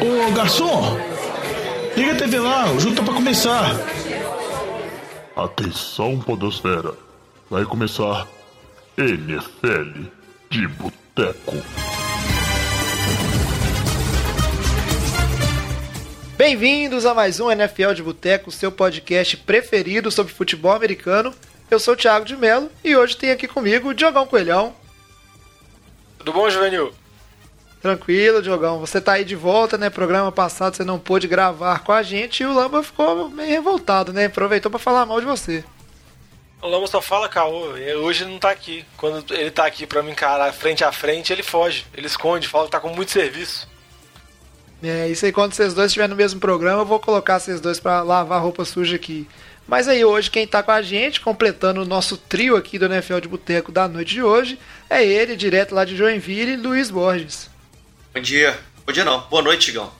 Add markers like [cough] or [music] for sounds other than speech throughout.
Ô garçom, liga a TV lá, o jogo tá pra começar. Atenção, Podosfera. Vai começar NFL de Boteco. Bem-vindos a mais um NFL de Boteco, seu podcast preferido sobre futebol americano. Eu sou o Thiago de Mello e hoje tem aqui comigo o Diogão Coelhão. Tudo bom, Juvenil? Tranquilo, Diogão. Você tá aí de volta, né? Programa passado você não pôde gravar com a gente e o Lamba ficou meio revoltado, né? Aproveitou para falar mal de você. O Lamba só fala caô. Hoje ele não tá aqui. Quando ele tá aqui pra me encarar frente a frente, ele foge. Ele esconde, fala que tá com muito serviço. É, isso aí quando vocês dois estiverem no mesmo programa, eu vou colocar vocês dois para lavar roupa suja aqui. Mas aí hoje quem tá com a gente, completando o nosso trio aqui do NFL de Boteco da noite de hoje, é ele, direto lá de Joinville, Luiz Borges. Bom dia. Bom dia não. Boa noite, Tigão.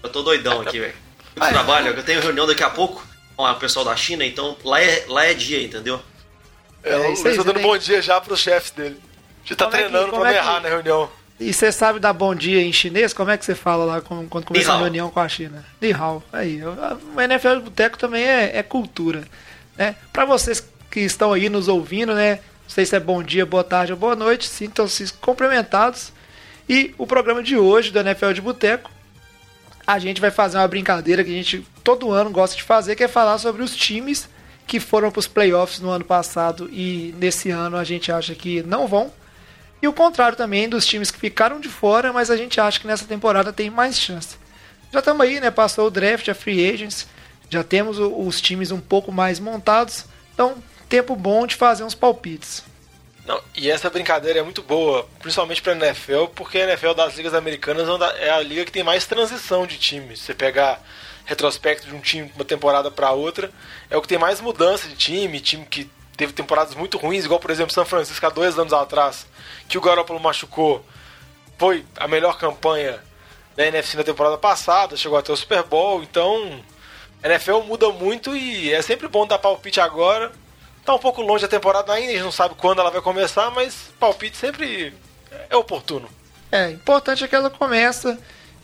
Eu tô doidão aqui, velho. Eu trabalho, eu tenho reunião daqui a pouco com o pessoal da China, então lá é, lá é dia, entendeu? É, é o Luiz tá dando bom dia já pros chefes dele. A gente tá como treinando é que, pra não é errar que... na reunião. E você sabe dar bom dia em chinês? Como é que você fala lá quando começa a reunião com a China? Ni hao. Aí, o NFL de Boteco também é, é cultura. Né? Para vocês que estão aí nos ouvindo, né? Não sei se é bom dia, boa tarde ou boa noite, sintam-se complementados. E o programa de hoje do NFL de Boteco, a gente vai fazer uma brincadeira que a gente todo ano gosta de fazer, que é falar sobre os times que foram para os playoffs no ano passado e nesse ano a gente acha que não vão. E o contrário também dos times que ficaram de fora, mas a gente acha que nessa temporada tem mais chance. Já estamos aí, né? Passou o draft, a free agents, já temos os times um pouco mais montados, então tempo bom de fazer uns palpites. Não, e essa brincadeira é muito boa, principalmente para a NFL, porque a NFL das ligas americanas é a liga que tem mais transição de times. Você pegar retrospecto de um time de uma temporada para outra, é o que tem mais mudança de time, time que teve temporadas muito ruins, igual por exemplo São Francisco há dois anos atrás, que o Garoppolo machucou, foi a melhor campanha da NFC na temporada passada, chegou até o Super Bowl, então a NFL muda muito e é sempre bom dar palpite agora. Tá um pouco longe a temporada ainda, a gente não sabe quando ela vai começar, mas palpite sempre é oportuno. É, importante é que ela começa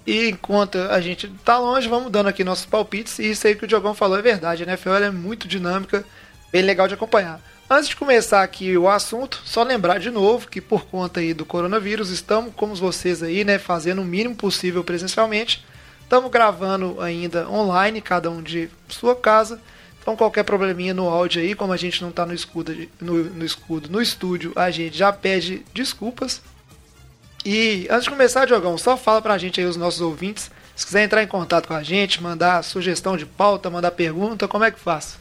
e enquanto a gente tá longe, vamos dando aqui nossos palpites. E isso aí que o Diogão falou é verdade. A NFL é muito dinâmica, bem legal de acompanhar. Antes de começar aqui o assunto, só lembrar de novo que por conta aí do coronavírus, estamos como vocês aí, né, fazendo o mínimo possível presencialmente. Estamos gravando ainda online, cada um de sua casa. Então qualquer probleminha no áudio aí, como a gente não está no escudo, no, no escudo, no estúdio, a gente já pede desculpas. E antes de começar, Diogão, só fala pra gente aí os nossos ouvintes, se quiser entrar em contato com a gente, mandar sugestão de pauta, mandar pergunta, como é que faz?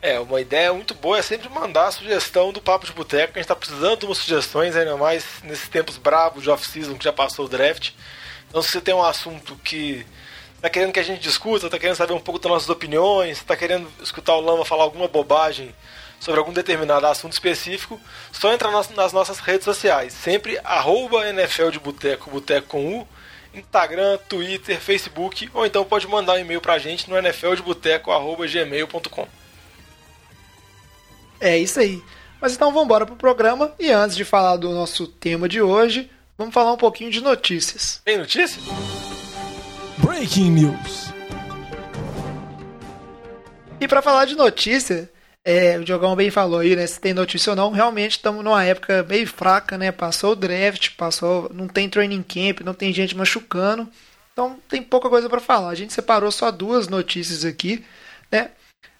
É, uma ideia muito boa é sempre mandar a sugestão do Papo de Boteco, a gente está precisando de umas sugestões, ainda mais nesses tempos bravos de off-season que já passou o draft. Então se você tem um assunto que tá querendo que a gente discuta, tá querendo saber um pouco das nossas opiniões, tá querendo escutar o Lama falar alguma bobagem sobre algum determinado assunto específico, só entra nas, nas nossas redes sociais. Sempre arroba NFL de Boteco, Boteco com U, Instagram, Twitter, Facebook, ou então pode mandar um e-mail pra gente no nfldeboteco.gmail.com. É isso aí. Mas então vamos embora pro programa e antes de falar do nosso tema de hoje, vamos falar um pouquinho de notícias. Tem notícia? Breaking News. E para falar de notícia, é, o Diogão bem falou aí, né? Se tem notícia ou não, realmente estamos numa época meio fraca, né? Passou o draft, passou, não tem training camp, não tem gente machucando. Então tem pouca coisa para falar. A gente separou só duas notícias aqui, né?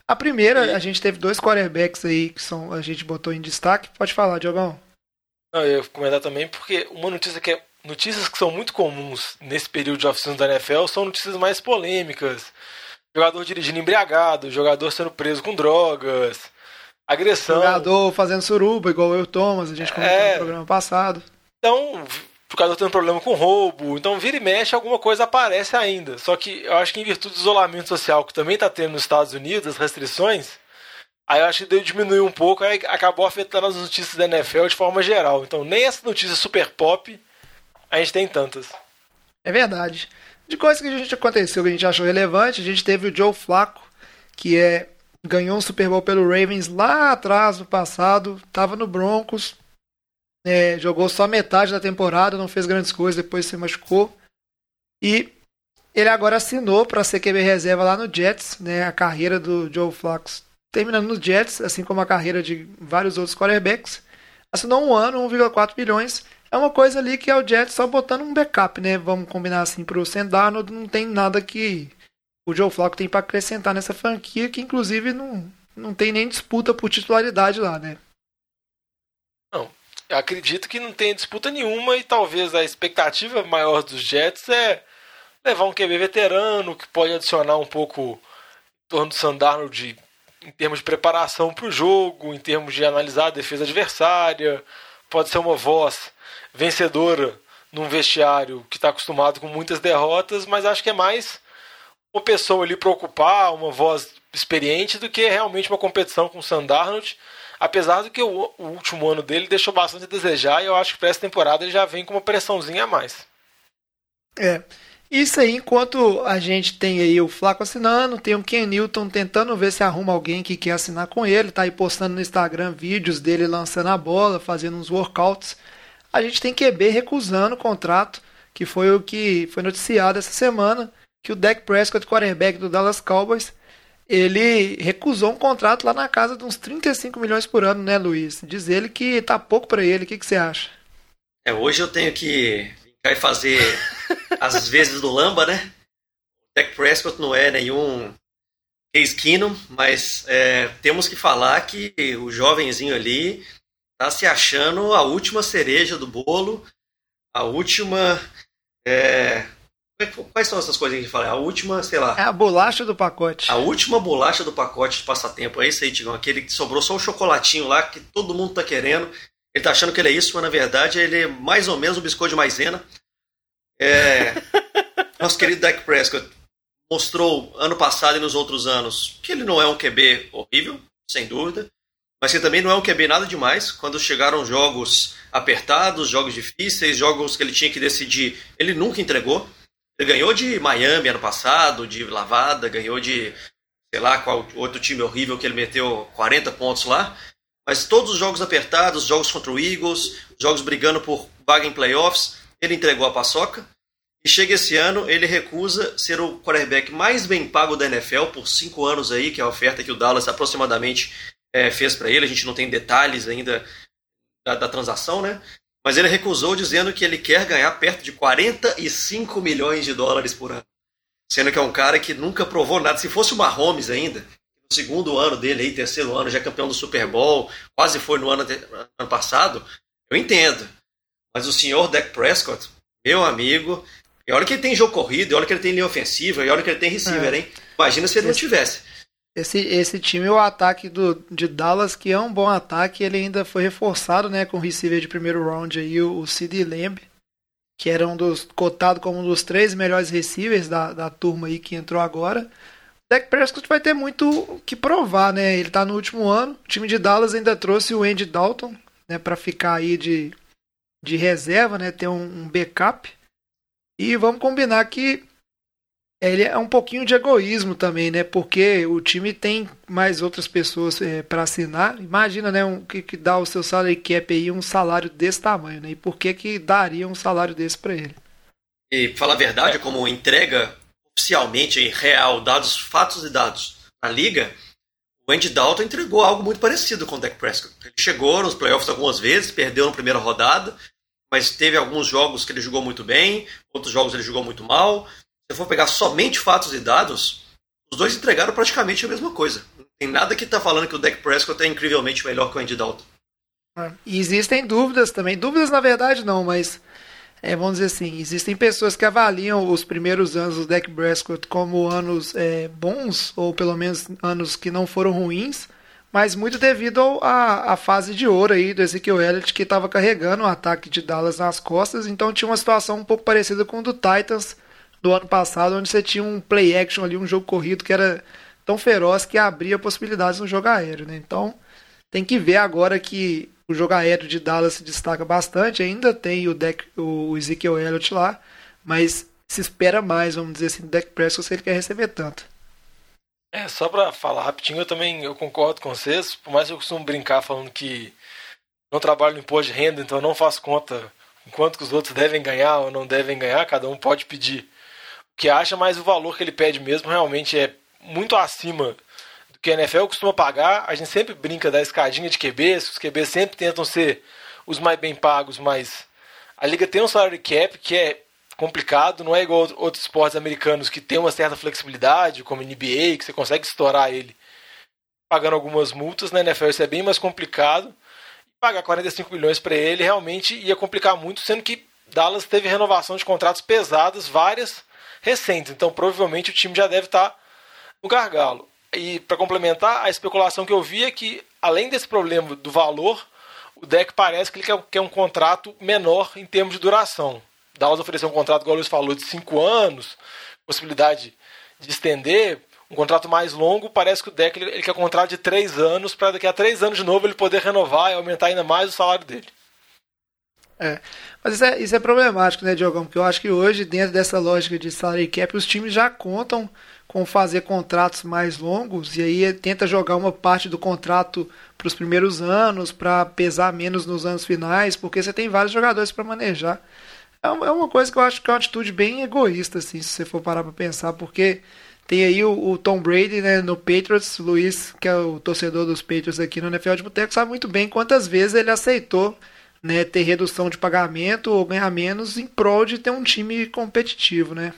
A primeira, e... a gente teve dois quarterbacks aí que são, a gente botou em destaque. Pode falar, Diogão. Não, eu ia comentar também porque uma notícia que é notícias que são muito comuns nesse período de oficina da NFL são notícias mais polêmicas. Jogador dirigindo embriagado, jogador sendo preso com drogas, agressão. Jogador fazendo suruba, igual eu, Thomas, a gente comentou é... no programa passado. Então, jogador tendo problema com roubo. Então, vira e mexe, alguma coisa aparece ainda. Só que eu acho que em virtude do isolamento social que também está tendo nos Estados Unidos, as restrições, aí eu acho que deu diminuir um pouco, aí acabou afetando as notícias da NFL de forma geral. Então, nem essa notícia super pop a gente tem tantas. É verdade. De coisas que a gente aconteceu, que a gente achou relevante, a gente teve o Joe Flacco, que é ganhou um Super Bowl pelo Ravens lá atrás, no passado, estava no Broncos, é, jogou só metade da temporada, não fez grandes coisas, depois se machucou. E ele agora assinou para ser QB reserva lá no Jets, né? A carreira do Joe Flacco terminando no Jets, assim como a carreira de vários outros quarterbacks. Assinou um ano, 1,4 milhões. É uma coisa ali que é o Jets só botando um backup, né? Vamos combinar assim para o Darnold, não tem nada que o Joe Flacco tem para acrescentar nessa franquia, que inclusive não, não tem nem disputa por titularidade lá, né? Não, acredito que não tem disputa nenhuma e talvez a expectativa maior dos Jets é levar um QB veterano que pode adicionar um pouco em torno do Sandarno de, em termos de preparação para o jogo, em termos de analisar a defesa adversária. Pode ser uma voz vencedora num vestiário que está acostumado com muitas derrotas, mas acho que é mais uma pessoa ali para ocupar, uma voz experiente, do que realmente uma competição com o Sandarnold. Apesar do que o, o, último ano dele deixou bastante a desejar, e eu acho que para essa temporada ele já vem com uma pressãozinha a mais. É. Isso aí, enquanto a gente tem aí o Flaco assinando, tem o Ken Newton tentando ver se arruma alguém que quer assinar com ele, tá aí postando no Instagram vídeos dele lançando a bola, fazendo uns workouts. A gente tem QB recusando o contrato, que foi o que foi noticiado essa semana, que o Dak Prescott, quarterback do Dallas Cowboys, ele recusou um contrato lá na casa de uns 35 milhões por ano, né, Luiz? Diz ele que tá pouco para ele. O que, que você acha? É, hoje eu tenho que vai fazer [laughs] as vezes do Lamba, né? O Dak Prescott não é nenhum Case Keenum, mas é, temos que falar que o jovenzinho ali tá se achando a última cereja do bolo, a última. É, quais são essas coisas que a gente fala? A última, sei lá. É a bolacha do pacote. A última bolacha do pacote de passatempo. É isso aí, Tigão. Aquele que sobrou só o chocolatinho lá que todo mundo tá querendo. Ele tá achando que ele é isso, mas na verdade ele é mais ou menos o biscoito de maisena. É... [laughs] Nosso querido Dak Prescott mostrou ano passado e nos outros anos que ele não é um QB horrível, sem dúvida, mas que também não é um QB nada demais. Quando chegaram jogos apertados, jogos difíceis, jogos que ele tinha que decidir, ele nunca entregou. Ele ganhou de Miami ano passado, de lavada, ganhou de, sei lá, qual outro time horrível que ele meteu 40 pontos lá, mas todos os jogos apertados, jogos contra o Eagles, jogos brigando por vaga em playoffs, ele entregou a paçoca. E chega esse ano, ele recusa ser o quarterback mais bem pago da NFL por cinco anos aí, que é a oferta que o Dallas aproximadamente é, fez para ele. A gente não tem detalhes ainda da, da, transação, né? Mas ele recusou dizendo que ele quer ganhar perto de 45 milhões de dólares por ano. Sendo que é um cara que nunca provou nada. Se fosse o Mahomes ainda, segundo ano dele aí, terceiro ano, já campeão do Super Bowl, quase foi no ano, ano passado, eu entendo. Mas o senhor Dak Prescott, meu amigo, e olha que ele tem jogo corrido, e olha que ele tem linha ofensiva, e olha que ele tem receiver, é. hein? Imagina se ele não tivesse. Esse, esse time, o ataque do, de Dallas, que é um bom ataque, ele ainda foi reforçado né, com o receiver de primeiro round aí, o, o Sid Lamb, que era um dos cotado como um dos três melhores receivers da, da turma aí que entrou agora. Dak Prescott vai ter muito que provar, né? Ele tá no último ano. O time de Dallas ainda trouxe o Andy Dalton, né, para ficar aí de, de reserva, né? Ter um, um backup. E vamos combinar que ele é um pouquinho de egoísmo também, né? Porque o time tem mais outras pessoas é, para assinar. Imagina, né? Um, que, que dá o seu salário cap aí um salário desse tamanho, né? E por que que daria um salário desse para ele? E fala a verdade, como entrega oficialmente em real, dados, fatos e dados na liga, o Andy Dalton entregou algo muito parecido com o Dak Prescott. Ele chegou nos playoffs algumas vezes, perdeu na primeira rodada, mas teve alguns jogos que ele jogou muito bem, outros jogos ele jogou muito mal. Se for pegar somente fatos e dados, os dois entregaram praticamente a mesma coisa. Não tem nada que está falando que o Dak Prescott é incrivelmente melhor que o Andy Dalton. É, e existem dúvidas também. Dúvidas na verdade não, mas é, vamos dizer assim, existem pessoas que avaliam os primeiros anos do Dak Prescott como anos é, bons, ou pelo menos anos que não foram ruins, mas muito devido à fase de ouro aí do Ezekiel Elliott, que estava carregando o ataque de Dallas nas costas, então tinha uma situação um pouco parecida com o do Titans do ano passado, onde você tinha um play action ali, um jogo corrido que era tão feroz que abria possibilidades no jogo aéreo, né? Então, tem que ver agora que o jogo aéreo de Dallas se destaca bastante. Ainda tem o, deck, o Ezekiel Elliott lá, mas se espera mais, vamos dizer assim, do Dak Prescott se ele quer receber tanto. É, só para falar rapidinho, eu também eu concordo com vocês, por mais que eu costumo brincar falando que não trabalho no imposto de renda, então eu não faço conta quanto que os outros devem ganhar ou não devem ganhar, cada um pode pedir que acha, mas o valor que ele pede mesmo realmente é muito acima do que a NFL costuma pagar. A gente sempre brinca da escadinha de QBs, os QBs sempre tentam ser os mais bem pagos, mas a liga tem um salary cap que é complicado, não é igual outros esportes americanos que tem uma certa flexibilidade, como NBA, que você consegue estourar ele pagando algumas multas. Na NFL isso é bem mais complicado. Pagar 45 milhões para ele realmente ia complicar muito, sendo que Dallas teve renovação de contratos pesadas, várias recentes. Então provavelmente o time já deve estar tá no gargalo. E para complementar, a especulação que eu vi é que, além desse problema do valor, o deck parece que ele quer um contrato menor em termos de duração. Dallas ofereceu um contrato, igual o Luiz falou, de 5 anos, possibilidade de estender, um contrato mais longo, parece que o deck ele, ele quer um contrato de 3 anos, para daqui a 3 anos de novo ele poder renovar e aumentar ainda mais o salário dele. É, mas isso é, isso é problemático, né, Diogão? Porque eu acho que hoje, dentro dessa lógica de salary cap, os times já contam com fazer contratos mais longos e aí tenta jogar uma parte do contrato para os primeiros anos, para pesar menos nos anos finais, porque você tem vários jogadores para manejar. É, é uma coisa que eu acho que é uma atitude bem egoísta, assim, se você for parar para pensar, porque tem aí o, o, Tom Brady né, no Patriots, Luiz, que é o torcedor dos Patriots aqui no NFL de Boteco, sabe muito bem quantas vezes ele aceitou né, ter redução de pagamento ou ganhar menos em prol de ter um time competitivo, né?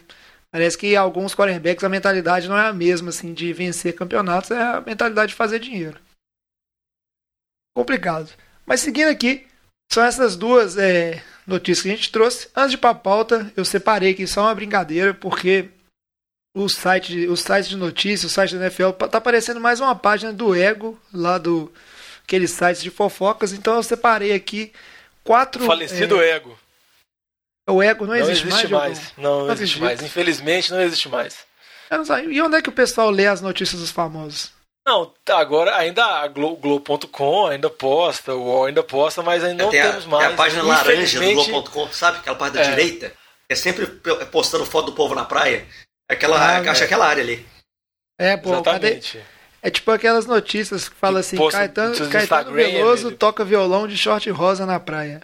Parece que alguns quarterbacks a mentalidade não é a mesma, assim, de vencer campeonatos, é a mentalidade de fazer dinheiro. Complicado. Mas seguindo aqui, são essas duas é, notícias que a gente trouxe. Antes de ir para a pauta, eu separei aqui só uma brincadeira, porque o site, o site de notícias, o site da NFL, tá aparecendo mais uma página do Ego, lá do aqueles sites de fofocas. Então eu separei aqui quatro. Falecido é, Ego. O ego não, não existe, existe mais? mais. Não, não existe mais. Infelizmente não existe mais. E onde é que o pessoal lê as notícias dos famosos? Não, agora ainda a Globo.com ainda posta, o UOL ainda posta, mas ainda não tem temos mais. Tem a página laranja do Globo.com, sabe? Aquela parte da é. direita. É sempre postando foto do povo na praia. Aquela, ah, acha aquela área ali. É, pô, Exatamente. Cadê? É tipo aquelas notícias que falam assim, Caetano, Caetano Veloso toca violão de short rosa na praia.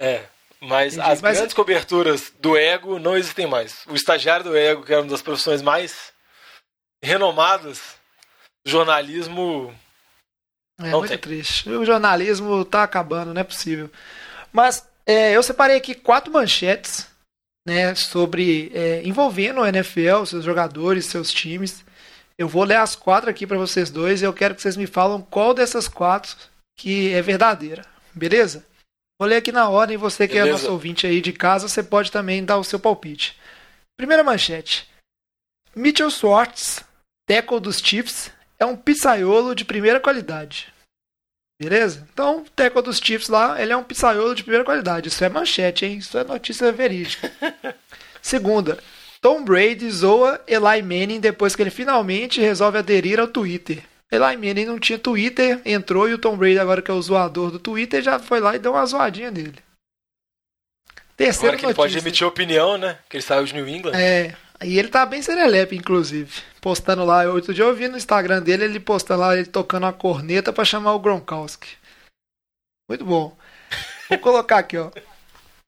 É. Mas Entendi. as Mas... grandes coberturas do ego não existem mais. O estagiário do ego, que era uma das profissões mais renomadas do jornalismo. É muito tem. triste. O jornalismo tá acabando, não é possível. Mas é, eu separei aqui quatro manchetes né, sobre é, envolvendo o NFL, seus jogadores, seus times. Eu vou ler as quatro aqui para vocês dois e eu quero que vocês me falam qual dessas quatro que é verdadeira. Beleza? Vou ler aqui na ordem, você que Beleza. é nosso ouvinte aí de casa, você pode também dar o seu palpite. Primeira manchete. Mitchell Swartz, tackle dos Chiefs, é um pizzaiolo de primeira qualidade. Beleza? Então, o tackle dos Chiefs lá, ele é um pizzaiolo de primeira qualidade. Isso é manchete, hein? Isso é notícia verídica. [laughs] Segunda. Tom Brady zoa Eli Manning depois que ele finalmente resolve aderir ao Twitter. Eli Manning não tinha Twitter, entrou e o Tom Brady, agora que é o zoador do Twitter, já foi lá e deu uma zoadinha nele. Terceira agora que notícia. ele pode emitir opinião, né? Que ele saiu de New England. É, e ele tá bem serelepe, inclusive. Postando lá, outro dia eu vi no Instagram dele, ele postando lá, ele tocando uma corneta para chamar o Gronkowski. Muito bom. Vou colocar aqui, ó.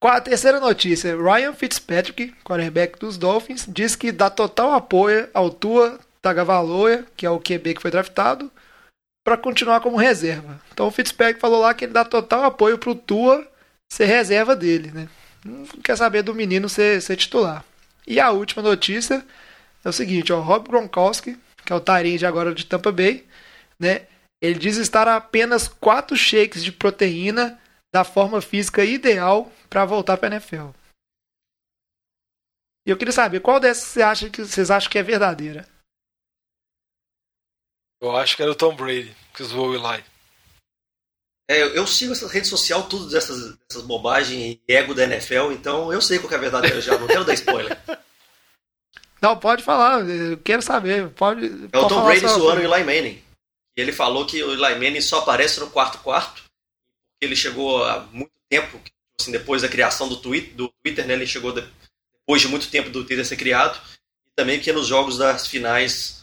A terceira notícia. Ryan Fitzpatrick, quarterback dos Dolphins, diz que dá total apoio ao Tua Tagovailoa, que é o QB que foi draftado, para continuar como reserva. Então o Fitzpatrick falou lá que ele dá total apoio pro Tua ser reserva dele, né? Não quer saber do menino ser, ser titular. E a última notícia é o seguinte, ó, Rob Gronkowski, que é o Tyrande agora de Tampa Bay, né? Ele diz estar a apenas 4 shakes de proteína da forma física ideal para voltar para a NFL. E eu queria saber qual dessas você acha que vocês acham que é verdadeira? Eu acho que era o Tom Brady que zoou o Eli. É, eu, sigo essa rede social, tudo dessas, dessas bobagens e ego da NFL, então eu sei qual é a verdadeira já, não quero dar spoiler. [laughs] Não, pode falar, eu quero saber. Pode, é o Tom Brady zoando o Eli Manning. E ele falou que o Eli Manning só aparece no quarto quarto. Ele chegou há muito tempo, assim, depois da criação do Twitter, do Twitter né, ele chegou depois de muito tempo do Twitter ser criado. E também que nos jogos das finais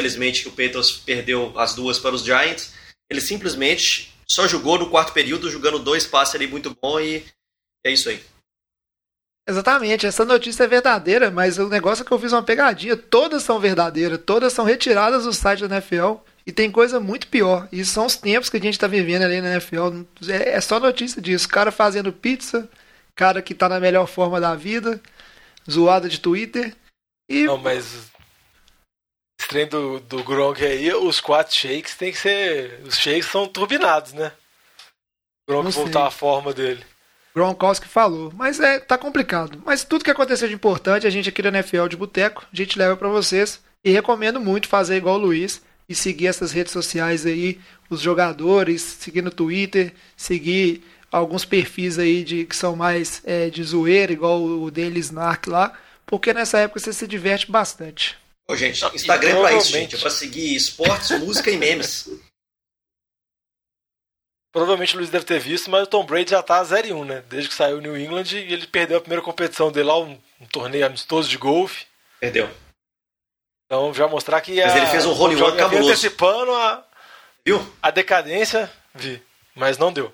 Infelizmente que o Patriots perdeu as duas para os Giants. Ele simplesmente só jogou no quarto período, jogando dois passes ali muito bom e é isso aí. Exatamente, essa notícia é verdadeira, mas o negócio é que eu fiz uma pegadinha. Todas são verdadeiras, todas são retiradas do site da NFL. E tem coisa muito pior. E são os tempos que a gente tá vivendo ali na NFL. É, é só notícia disso. Cara fazendo pizza, cara que tá na melhor forma da vida, zoada de Twitter. E... Não, mas trem do, do Gronk aí, os quatro shakes tem que ser. Os shakes são turbinados, né? O Gronk voltar à forma dele. Gronkowski falou. Mas é, tá complicado. Mas tudo que aconteceu de importante, a gente aqui da NFL de Boteco, a gente leva para vocês. E recomendo muito fazer igual o Luiz e seguir essas redes sociais aí, os jogadores, seguir no Twitter, seguir alguns perfis aí de, que são mais é, de zoeira, igual o dele Snark lá, porque nessa época você se diverte bastante. Ô, gente, Instagram é pra isso, gente. É pra seguir esportes, música e memes. Provavelmente o Luiz deve ter visto, mas o Tom Brady já tá 0 1, né? Desde que saiu o New England e ele perdeu a primeira competição dele lá, um, um torneio amistoso de golfe. Perdeu. Então já mostrar que Mas ele fez um role one cabuloso. antecipando a, Viu? a decadência, vi. Mas não deu.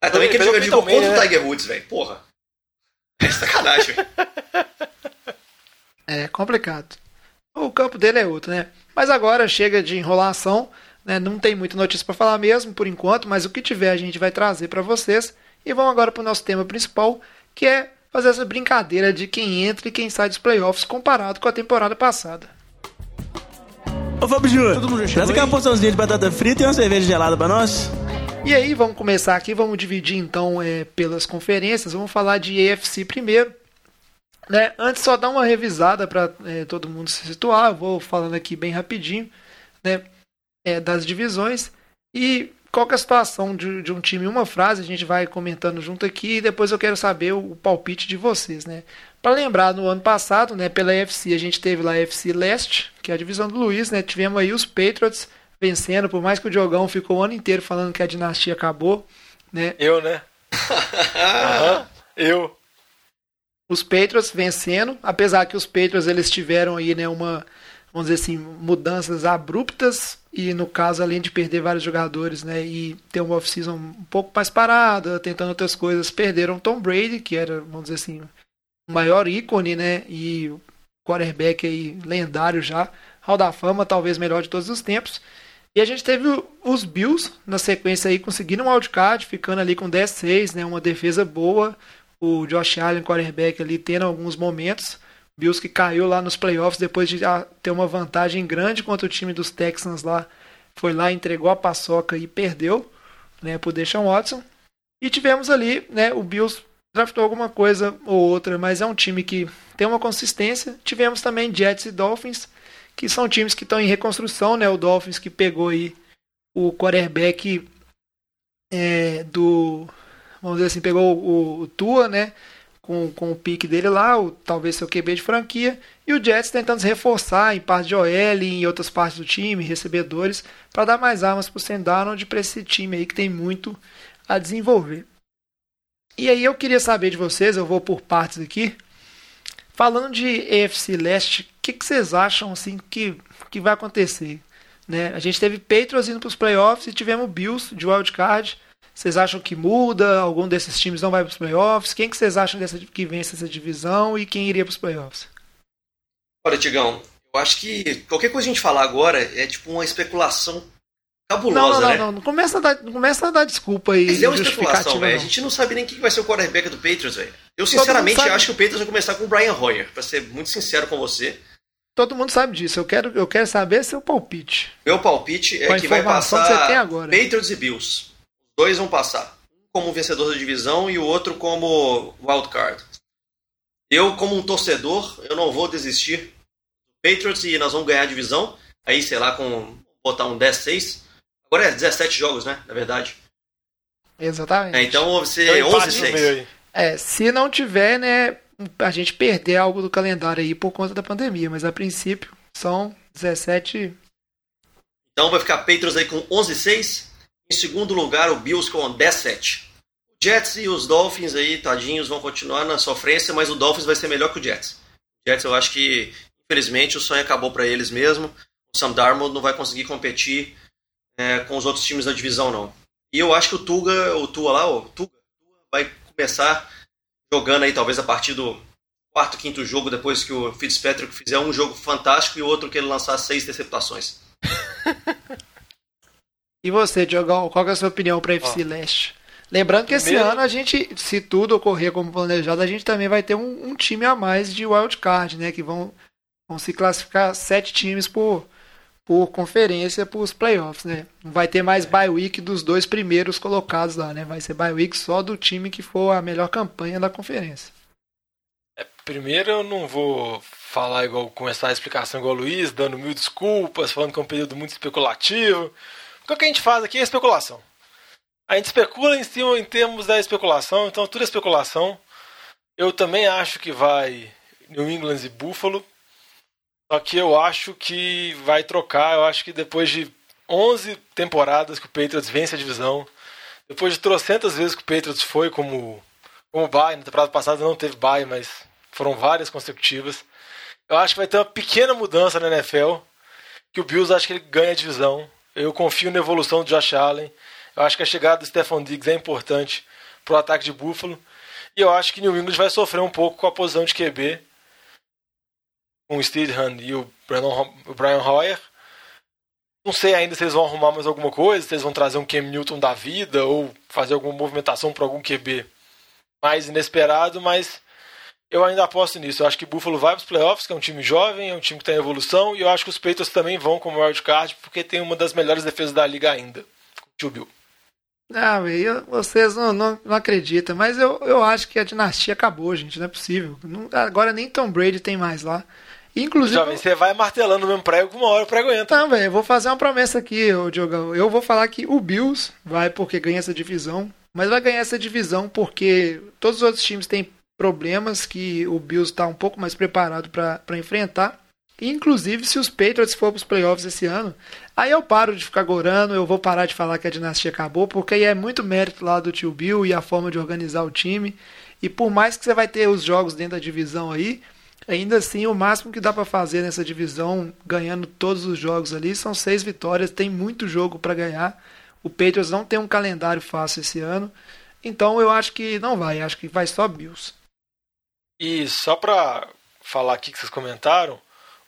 Ah, também que ele jogou contra o? Tiger Woods, velho. Porra. É sacanagem, velho. [laughs] É complicado. O campo dele é outro, né? Mas agora chega de enrolação. Né? Não tem muita notícia para falar mesmo, por enquanto, mas o que tiver a gente vai trazer para vocês. E vamos agora para o nosso tema principal, que é fazer essa brincadeira de quem entra e quem sai dos playoffs comparado com a temporada passada. Ô Fábio Júnior, traz aqui uma porçãozinha de batata frita e uma cerveja gelada para nós. E aí, vamos começar aqui, vamos dividir então é, pelas conferências, vamos falar de AFC primeiro. Né? Antes, só dar uma revisada para é, todo mundo se situar, eu vou falando aqui bem rapidinho. Né? é, das divisões. E qual é a situação de, de, um time uma frase, a gente vai comentando junto aqui e depois eu quero saber o, o palpite de vocês, né? Para lembrar, no ano passado, né, pela FC, a gente teve lá a FC Leste, que é a divisão do Luiz, né? Tivemos aí os Patriots vencendo, por mais que o Diogão ficou o ano inteiro falando que a dinastia acabou, né? Eu, né? uhum, [laughs] eu. Os Patriots vencendo, apesar que os Patriots eles tiveram aí, né, uma vamos dizer assim, mudanças abruptas e no caso além de perder vários jogadores, né, e ter uma off-season um pouco mais parada, tentando outras coisas, perderam Tom Brady, que era, vamos dizer assim, o maior ícone, né, e quarterback aí lendário já, Hall da Fama, talvez melhor de todos os tempos. E a gente teve os Bills na sequência aí conseguindo um wildcard, ficando ali com 10-6, né, uma defesa boa, o Josh Allen, quarterback ali tendo alguns momentos Bills que caiu lá nos playoffs depois de ter uma vantagem grande contra o time dos Texans lá. Foi lá, entregou a paçoca e perdeu né, por Deshaun Watson. E tivemos ali, né, o Bills draftou alguma coisa ou outra, mas é um time que tem uma consistência. Tivemos também Jets e Dolphins, que são times que estão em reconstrução, né? O Dolphins que pegou aí o quarterback é, do, vamos dizer assim, pegou o, o Tua, né? Com, com o pique dele lá, o, talvez seu QB de franquia, e o Jets tentando se reforçar em parte de OL e em outras partes do time, recebedores, para dar mais armas para o Sam Darnold para esse time aí que tem muito a desenvolver. E aí eu queria saber de vocês, eu vou por partes aqui, falando de AFC Leste, o que, que, vocês acham assim que, que vai acontecer? Né? A gente teve Patriots indo para os playoffs e tivemos Bills de wildcard. card vocês acham que muda? Algum desses times não vai para os playoffs? Quem que vocês acham dessa, que vence essa divisão e quem iria para os playoffs? Olha, Tigão, eu acho que qualquer coisa que a gente falar agora é tipo uma especulação cabulosa, não, não, né? Não, não, não começa a dar, não começa a dar desculpa aí. Mas é uma especulação, velho. A gente não sabe nem quem vai ser o quarterback do Patriots, velho. Eu sinceramente acho que o Patriots vai começar com o Brian Hoyer, para ser muito sincero com você. Todo mundo sabe disso. Eu quero, eu quero saber seu palpite. Meu palpite é que vai passar que você tem agora. Patriots e Bills dois vão passar. Um como vencedor da divisão e o outro como wildcard. Eu, como um torcedor, eu não vou desistir. Patriots e nós vamos ganhar a divisão. Aí, sei lá, com botar um 10-6. Agora é 17 jogos, né? Na verdade. Exatamente. É, então ser 11-6. É, se não tiver, né, a gente perder algo do calendário aí por conta da pandemia, mas a princípio são 17. Então vai ficar Patriots aí com 11-6 em segundo lugar, o Bills com 10-7. O Jets e os Dolphins aí, tadinhos, vão continuar na sofrência, mas o Dolphins vai ser melhor que o Jets. O Jets, eu acho que, infelizmente, o sonho acabou para eles mesmo. O Sam Darnold não vai conseguir competir é, com os outros times da divisão, não. E eu acho que o Tuga, o Tua lá, o Tuga, vai começar jogando aí talvez a partir do quarto, quinto jogo, depois que o Fitzpatrick fizer um jogo fantástico e outro que ele lançar seis interceptações. [laughs] e você, Diogão, qual é a sua opinião para a FC Leste? Lembrando que esse ano a gente, se tudo ocorrer como planejado, a gente também vai ter um, um time a mais de wildcard, né? Que vão, vão se classificar sete times por, por conferência para os playoffs, né? Não vai ter mais bye week dos dois primeiros colocados lá, né? Vai ser bye week só do time que for a melhor campanha da conferência. É, primeiro eu não vou falar igual começar a explicação igual o Luiz, dando mil desculpas, falando que é um período muito especulativo. O que a gente faz aqui é especulação. A gente especula em cima em termos da especulação, então tudo é especulação. Eu também acho que vai New England e Buffalo. Só que eu acho que vai trocar. Eu acho que depois de 11 temporadas que o Patriots vence a divisão, depois de trocentas vezes que o Patriots foi como, como bye, na temporada passada não teve bye, mas foram várias consecutivas. Eu acho que vai ter uma pequena mudança na NFL, que o Bills acho que ele ganha a divisão. Eu confio na evolução do Josh Allen. Eu acho que a chegada do Stephon Diggs é importante para o ataque de Buffalo. E eu acho que New England vai sofrer um pouco com a posição de QB com o Steedham e o, o Brian Hoyer. Não sei ainda se eles vão arrumar mais alguma coisa, se eles vão trazer um Cam Newton da vida ou fazer alguma movimentação para algum QB mais inesperado, mas eu ainda aposto nisso. Eu acho que Buffalo vai para os playoffs, que é um time jovem, é um time que está em evolução, e eu acho que os Patriots também vão como wildcard, porque tem uma das melhores defesas da liga ainda, Tio Bill. Ah, véio, vocês não, não, não, acreditam, mas eu, eu acho que a dinastia acabou, gente, não é possível. Não, agora nem Tom Brady tem mais lá. Inclusive. Jovem, você vai martelando o mesmo prego, uma hora o prego entra. Não, velho, eu vou fazer uma promessa aqui, ô Diogão. Eu vou falar que o Bills vai porque ganha essa divisão, mas vai ganhar essa divisão porque todos os outros times têm problemas que o Bills está um pouco mais preparado para enfrentar. Inclusive, se os Patriots for para os playoffs esse ano, aí eu paro de ficar gorando, eu vou parar de falar que a dinastia acabou, porque aí é muito mérito lá do tio Bill e a forma de organizar o time. E por mais que você vai ter os jogos dentro da divisão aí, ainda assim o máximo que dá para fazer nessa divisão, ganhando todos os jogos ali, são seis vitórias. Tem muito jogo para ganhar. O Patriots não tem um calendário fácil esse ano. Então eu acho que não vai, acho que vai só Bills. E só para falar aqui que vocês comentaram,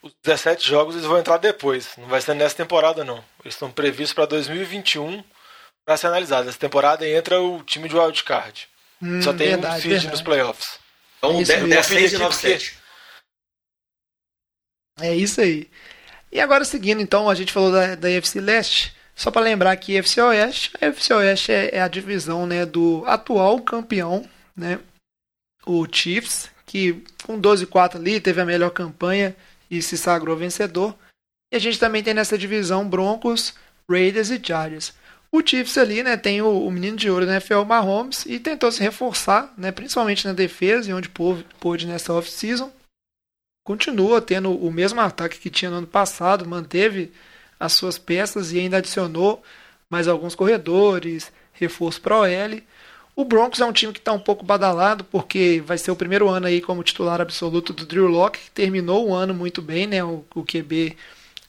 os 17 jogos eles vão entrar depois, não vai ser nessa temporada não. Eles estão previstos para 2021 para ser analisados. Essa temporada entra o time de wildcard. Hum, Só tem verdade, um seed verdade. nos playoffs. Então, isso 10, 6 e 9, 7. É isso aí. E agora seguindo, então, a gente falou da, da UFC Leste. Só para lembrar que UFC Oeste, a UFC Oeste é, é, a divisão né, do atual campeão, né, o Chiefs, que com 12-4 ali teve a melhor campanha e se sagrou vencedor. E a gente também tem nessa divisão Broncos, Raiders e Chargers. O Chiefs ali, né, tem o, o menino de ouro, né, NFL Mahomes, e tentou se reforçar, né, principalmente na defesa, e onde pôde nessa off-season. Continua tendo o mesmo ataque que tinha no ano passado, manteve as suas peças e ainda adicionou mais alguns corredores, reforço para o L. O Broncos é um time que está um pouco badalado, porque vai ser o primeiro ano aí como titular absoluto do Drew Locke, que terminou o ano muito bem, né? O, o QB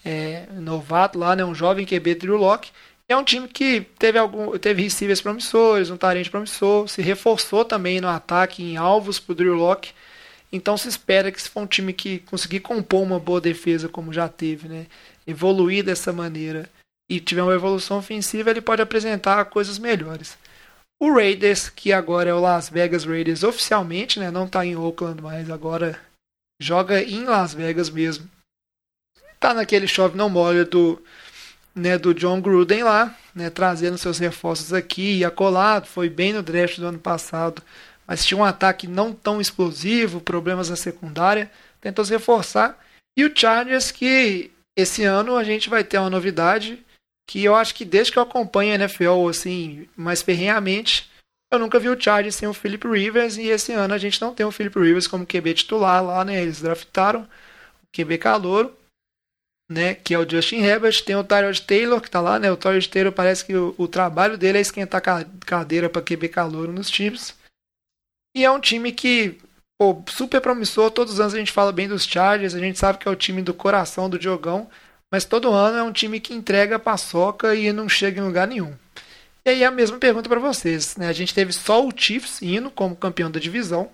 é, novato lá, né? Um jovem QB Drew Locke. É um time que teve algum, teve receivers promissores, um talento promissor, se reforçou também no ataque em alvos para o Drew Locke. Então se espera que se for um time que conseguir compor uma boa defesa como já teve, né? Evoluir dessa maneira e tiver uma evolução ofensiva, ele pode apresentar coisas melhores. O Raiders, que agora é o Las Vegas Raiders oficialmente, né? Não está em Oakland, mas agora joga em Las Vegas mesmo. Tá naquele chove não molha do, né, do John Gruden lá, né, trazendo seus reforços aqui e acolado. Foi bem no draft do ano passado, mas tinha um ataque não tão explosivo, problemas na secundária. Tentou se reforçar. E o Chargers, que esse ano a gente vai ter uma novidade que eu acho que desde que eu acompanho a NFL assim, mais ferrenhamente, eu nunca vi o Chargers sem o Philip Rivers e esse ano a gente não tem o Philip Rivers como QB titular lá, né? Eles draftaram o QB calouro, né, que é o Justin Herbert, tem o Tyrod Taylor que tá lá, né? O Tyrod Taylor parece que o, o trabalho dele é esquentar cadeira para QB calouro nos times. E é um time que pô, super promissor, todos os anos a gente fala bem dos Chargers, a gente sabe que é o time do coração do Diogão mas todo ano é um time que entrega paçoca e não chega em lugar nenhum. E aí a mesma pergunta para vocês. Né? A gente teve só o Chiefs indo como campeão da divisão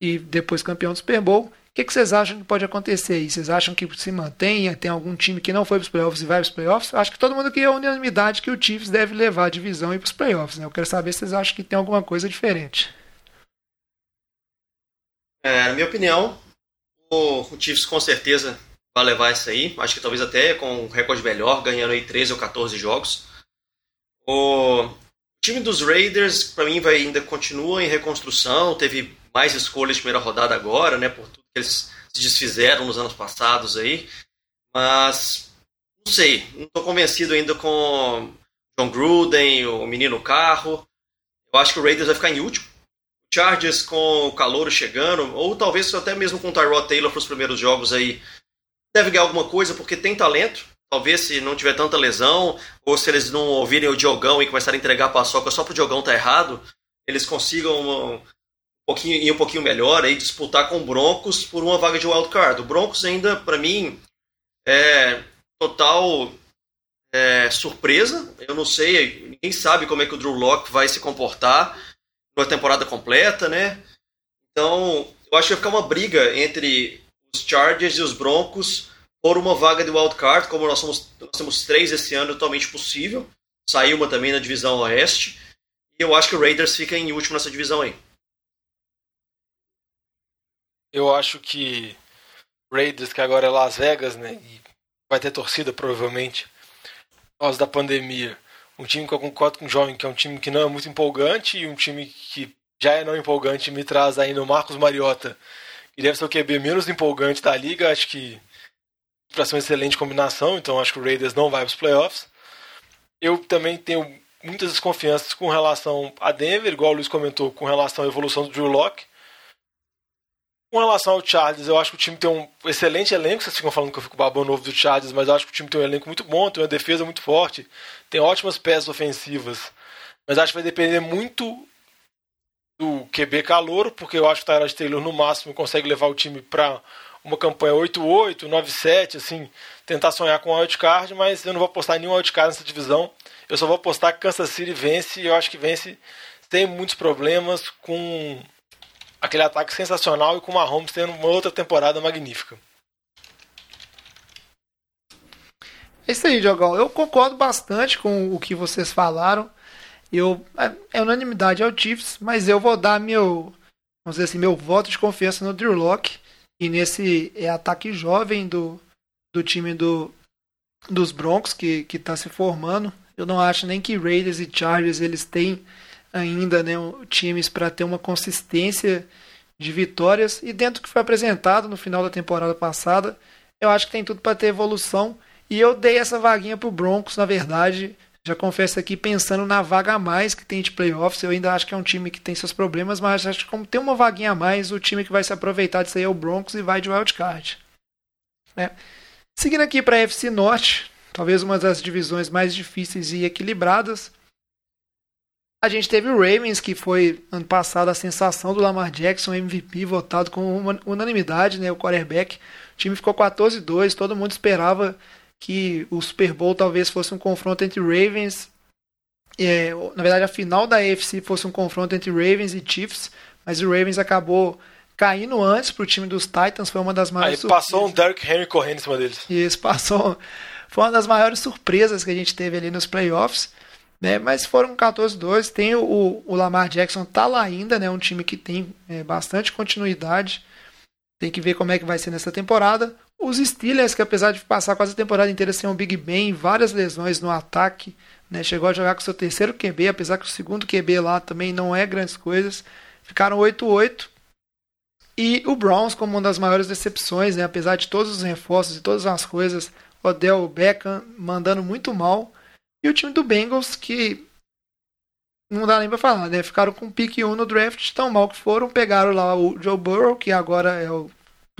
e depois campeão do Super Bowl. O que, vocês acham que pode acontecer aí? Vocês acham que se mantenha? Tem algum time que não foi para os playoffs e vai para os playoffs? Acho que todo mundo aqui é unanimidade que o Chiefs deve levar a divisão e para os playoffs. Né? Eu quero saber se vocês acham que tem alguma coisa diferente. É, na minha opinião, o, o Chiefs com certeza vai levar isso aí. Acho que talvez até com um recorde melhor, ganhando aí 13 ou 14 jogos. O time dos Raiders, para mim, vai ainda continua em reconstrução. Teve mais escolhas de primeira rodada agora, né? Por tudo que eles se desfizeram nos anos passados aí. Mas não sei, não estou convencido ainda com John Gruden, o menino carro. Eu acho que o Raiders vai ficar em último. Chargers com o calor chegando, ou talvez até mesmo com o Tyrod Taylor para os primeiros jogos aí, deve ganhar alguma coisa porque tem talento. Talvez se não tiver tanta lesão, ou se eles não ouvirem o Diogão e começarem a entregar a paçoca só pro Diogão tá errado, eles consigam um, pouquinho, ir um pouquinho melhor aí, disputar com o Broncos por uma vaga de wildcard. O Broncos ainda, para mim, é total é, surpresa. Eu não sei, ninguém sabe como é que o Drew Locke vai se comportar numa temporada completa, né? Então, eu acho que vai ficar uma briga entre os Chargers e os Broncos por uma vaga de wildcard, como nós, somos, nós temos três esse ano totalmente possível. Saiu uma também na divisão oeste. E eu acho que o Raiders fica em último nessa divisão aí. Eu acho que Raiders, que agora é Las Vegas, né? E vai ter torcida provavelmente. Por causa da pandemia. Um time que eu concordo com o Jovem, que é um time que não é muito empolgante, e um time que já é não empolgante me traz ainda o Marcos Mariota, que deve ser o QB menos empolgante da liga. Acho que para ser uma excelente combinação, então acho que o Raiders não vai para os playoffs. Eu também tenho muitas desconfianças com relação a Denver, igual o Luiz comentou, com relação à evolução do Drew Locke. Com relação ao Chargers, eu acho que o time tem um excelente elenco. Vocês ficam falando que eu fico babando novo do Chargers, mas eu acho que o time tem um elenco muito bom, tem uma defesa muito forte, tem ótimas peças ofensivas. Mas acho que vai depender muito do QB calor, porque eu acho que o Tyrod Taylor no máximo consegue levar o time para uma campanha 8-8, 9-7, assim, tentar sonhar com o wildcard, mas eu não vou apostar nenhum wildcard nessa divisão. Eu só vou apostar que Kansas City vence e eu acho que vence sem muitos problemas, com aquele ataque sensacional e com o Mahomes tendo uma outra temporada magnífica. É isso aí, Diogão. Eu concordo bastante com o que vocês falaram. Eu, é, é unanimidade ao Chiefs, mas eu vou dar meu, vamos dizer assim, meu voto de confiança no Drew Locke. E nesse é, ataque jovem do, do time do, dos Broncos que está se formando. Eu não acho nem que Raiders e Chargers eles têm ainda né, times para ter uma consistência de vitórias. E dentro do que foi apresentado no final da temporada passada, eu acho que tem tudo para ter evolução. E eu dei essa vaguinha para o Broncos, na verdade, já confesso aqui, pensando na vaga a mais que tem de playoffs, eu ainda acho que é um time que tem seus problemas, mas acho que como tem uma vaguinha a mais, o time que vai se aproveitar disso aí é o Broncos e vai de wildcard. Né? Seguindo aqui para a FC Norte, talvez uma das divisões mais difíceis e equilibradas. A gente teve o Ravens, que foi ano passado a sensação do Lamar Jackson, MVP, votado com unanimidade, né, o quarterback. O time ficou 14-2, todo mundo esperava que o Super Bowl talvez fosse um confronto entre Ravens. É, na verdade, a final da AFC fosse um confronto entre Ravens e Chiefs, mas o Ravens acabou caindo antes para o time dos Titans. Foi uma das maiores. Aí passou um Derrick Henry correndo em cima deles. Isso, passou. Foi uma das maiores surpresas que a gente teve ali nos playoffs. Né? Mas foram 14-2. Tem o, o, Lamar Jackson, tá lá ainda, né? Um time que tem é, bastante continuidade. Tem que ver como é que vai ser nessa temporada. Os Steelers, que apesar de passar quase a temporada inteira sem um Big Ben, várias lesões no ataque, né, chegou a jogar com seu terceiro QB, apesar que o segundo QB lá também não é grandes coisas, ficaram 8-8. E o Browns, como uma das maiores decepções, né, apesar de todos os reforços e todas as coisas, Odell Beckham mandando muito mal. E o time do Bengals, que não dá nem pra falar, né? Ficaram com pique 1 no draft, tão mal que foram, pegaram lá o Joe Burrow, que agora é o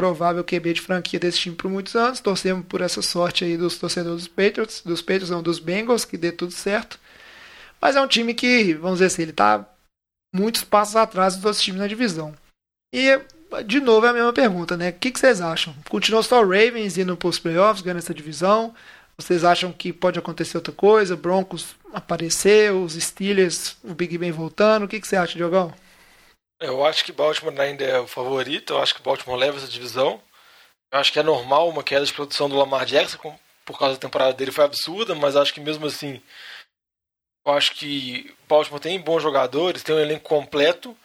provável QB de franquia desse time por muitos anos. Torcemos por essa sorte aí dos torcedores dos Patriots, dos Patriots não, dos Bengals, que dê tudo certo. Mas é um time que, vamos dizer assim, ele está muitos passos atrás dos outros times na divisão. E, de novo, é a mesma pergunta, né? O que, que vocês acham? Continuou só o Ravens indo para os playoffs, ganhando essa divisão? Vocês acham que pode acontecer outra coisa? Broncos aparecer, os Steelers, o Big Ben voltando. O que, que você acha, Diogão? Eu acho que Baltimore ainda é o favorito. Eu acho que Baltimore leva essa divisão. Eu acho que é normal uma queda de produção do Lamar Jackson, por causa da temporada dele foi absurda, mas acho que mesmo assim, eu acho que Baltimore tem bons jogadores, tem um elenco completo.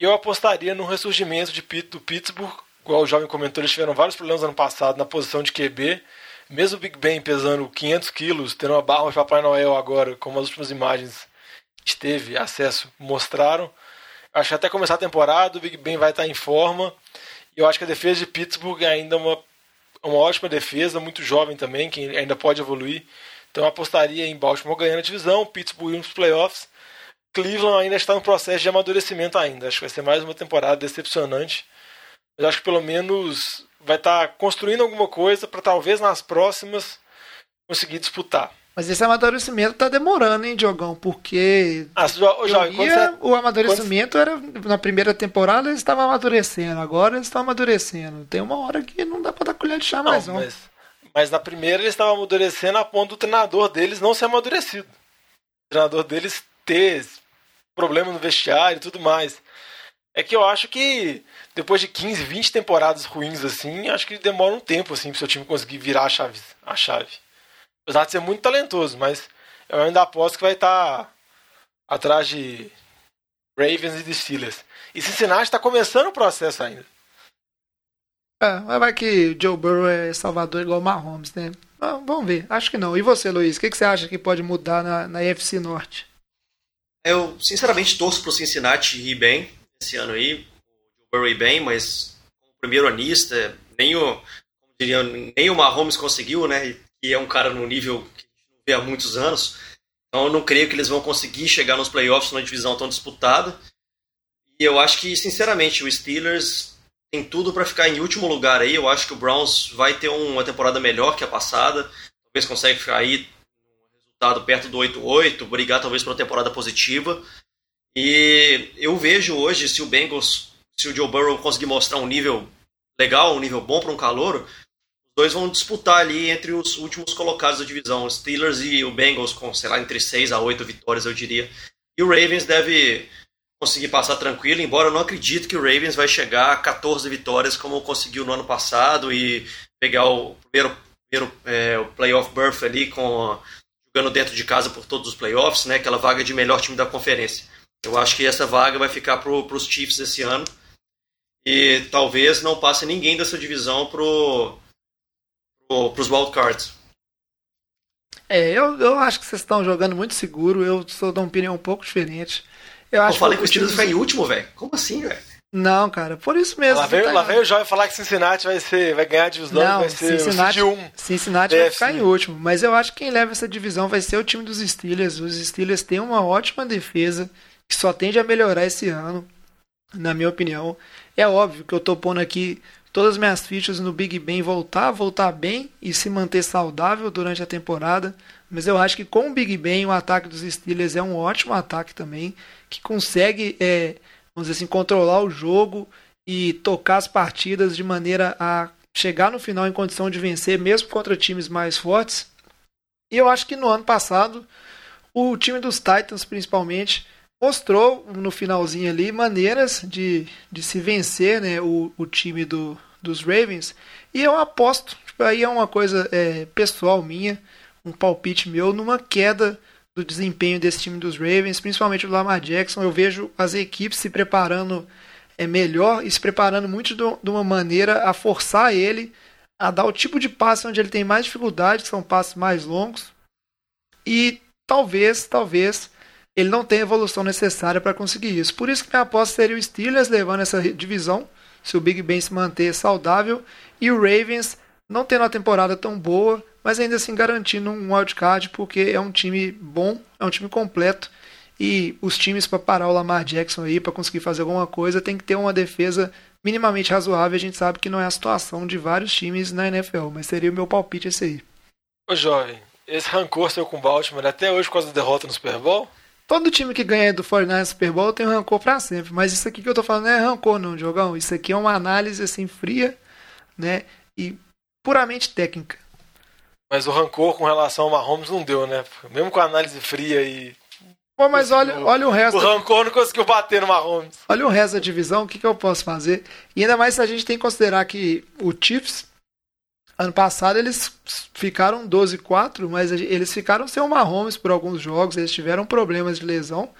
E eu apostaria no ressurgimento de, do Pittsburgh, igual o jovem comentou, eles tiveram vários problemas ano passado na posição de QB mesmo o Big Ben pesando 500 quilos, tendo uma barra de Papai Noel agora, como as últimas imagens esteve acesso mostraram, acho que até começar a temporada o Big Ben vai estar em forma. E eu acho que a defesa de Pittsburgh é ainda uma, uma ótima defesa, muito jovem também, que ainda pode evoluir. Então eu apostaria em Baltimore ganhando a divisão, Pittsburgh indo para os playoffs. Cleveland ainda está no processo de amadurecimento ainda. Acho que vai ser mais uma temporada decepcionante. Mas acho que pelo menos vai estar construindo alguma coisa para talvez nas próximas conseguir disputar. Mas esse amadurecimento tá demorando, hein, Diogão? Porque ah, jo, jo, você, o amadurecimento quando... era na primeira temporada eles estavam amadurecendo, agora eles estão amadurecendo. Tem uma hora que não dá para dar colher de chá mais, não. Mas, mas na primeira eles estavam amadurecendo a ponto do treinador deles não ser amadurecido. O treinador deles ter problema no vestiário e tudo mais. É que eu acho que depois de 15, 20 temporadas ruins assim, acho que demora um tempo assim pro seu time conseguir virar a chave. A chave. Apesar de ser muito talentoso, mas eu ainda aposto que vai estar tá atrás de Ravens e de Steelers. E Cincinnati está começando o processo ainda. É, mas vai que Joe Burrow é salvador igual o Mahomes, né? Ah, vamos ver. Acho que não. E você, Luiz? O que, que você acha que pode mudar na, na UFC Norte? Eu, sinceramente, torço pro Cincinnati ir bem esse ano aí. O Burry bem, mas como primeiro anista, nem o, como diria, nem o Mahomes conseguiu, né? E é um cara no nível que vê há muitos anos. Então eu não creio que eles vão conseguir chegar nos playoffs numa divisão tão disputada. E eu acho que, sinceramente, o Steelers tem tudo para ficar em último lugar aí. Eu acho que o Browns vai ter uma temporada melhor que a passada. Talvez consiga ficar aí um resultado perto do 8-8, brigar talvez para uma temporada positiva. E eu vejo hoje, se o Bengals, se o Joe Burrow conseguir mostrar um nível legal, um nível bom para um calouro, dois vão disputar ali entre os últimos colocados da divisão, os Steelers e o Bengals com, sei lá, entre 6 a 8 vitórias, eu diria. E o Ravens deve conseguir passar tranquilo, embora eu não acredito que o Ravens vai chegar a 14 vitórias como conseguiu no ano passado e pegar o primeiro, primeiro é, o playoff berth ali com jogando dentro de casa por todos os playoffs, né, aquela vaga de melhor time da conferência. Eu acho que essa vaga vai ficar para os Chiefs esse ano. E talvez não passe ninguém dessa divisão para pro, os wildcards. É, eu, eu acho que vocês estão jogando muito seguro. Eu sou de uma opinião um pouco diferente. Eu, acho eu falei que o Steelers vai em último, velho. Como assim, velho? Não, cara, por isso mesmo. Lá veio, tá... lá veio o Jovem falar que Cincinnati vai, ser, vai ganhar a divisão, não, vai ser Cincinnati, o um. Cincinnati vai ficar em último, mas eu acho que quem leva essa divisão vai ser o time dos Steelers. Os Steelers têm uma ótima defesa que só tende a melhorar esse ano, na minha opinião. É óbvio que eu tô pondo aqui todas as minhas fichas no Big Ben voltar, voltar bem e se manter saudável durante a temporada. Mas eu acho que com o Big Ben, o ataque dos Steelers é um ótimo ataque também, que consegue, é, vamos dizer assim, controlar o jogo e tocar as partidas de maneira a chegar no final em condição de vencer, mesmo contra times mais fortes. E eu acho que no ano passado, o time dos Titans, principalmente, mostrou no finalzinho ali maneiras de, de se vencer né, o, o time do, dos Ravens. E eu aposto, tipo, aí é uma coisa é, pessoal minha, um palpite meu, numa queda do desempenho desse time dos Ravens, principalmente do Lamar Jackson. Eu vejo as equipes se preparando é, melhor e se preparando muito do, de uma maneira a forçar ele a dar o tipo de passe onde ele tem mais dificuldade, que são passes mais longos. E talvez, talvez, ele não tem a evolução necessária para conseguir isso. Por isso que minha aposta seria o Steelers levando essa divisão, se o Big Ben se manter saudável, e o Ravens não tendo uma temporada tão boa, mas ainda assim garantindo um wildcard, porque é um time bom, é um time completo, e os times para parar o Lamar Jackson aí, para conseguir fazer alguma coisa, tem que ter uma defesa minimamente razoável. A gente sabe que não é a situação de vários times na NFL, mas seria o meu palpite esse aí. Ô jovem, esse rancor seu com o Baltimore até hoje por causa da derrota no Super Bowl? Todo time que ganha do 49 Super Bowl tem um rancor para sempre. Mas isso aqui que eu tô falando não é rancor, não, Jogão. Isso aqui é uma análise assim fria, né? E puramente técnica. Mas o rancor com relação ao Mahomes não deu, né? Mesmo com a análise fria e. Pô, mas olha, olha o resto. O rancor não conseguiu bater no Mahomes. Olha o resto da divisão, o que, que eu posso fazer? E ainda mais se a gente tem que considerar que o Chiefs, ano passado, eles ficaram 12-4, mas eles ficaram sem o Mahomes por alguns jogos, eles tiveram problemas de lesão.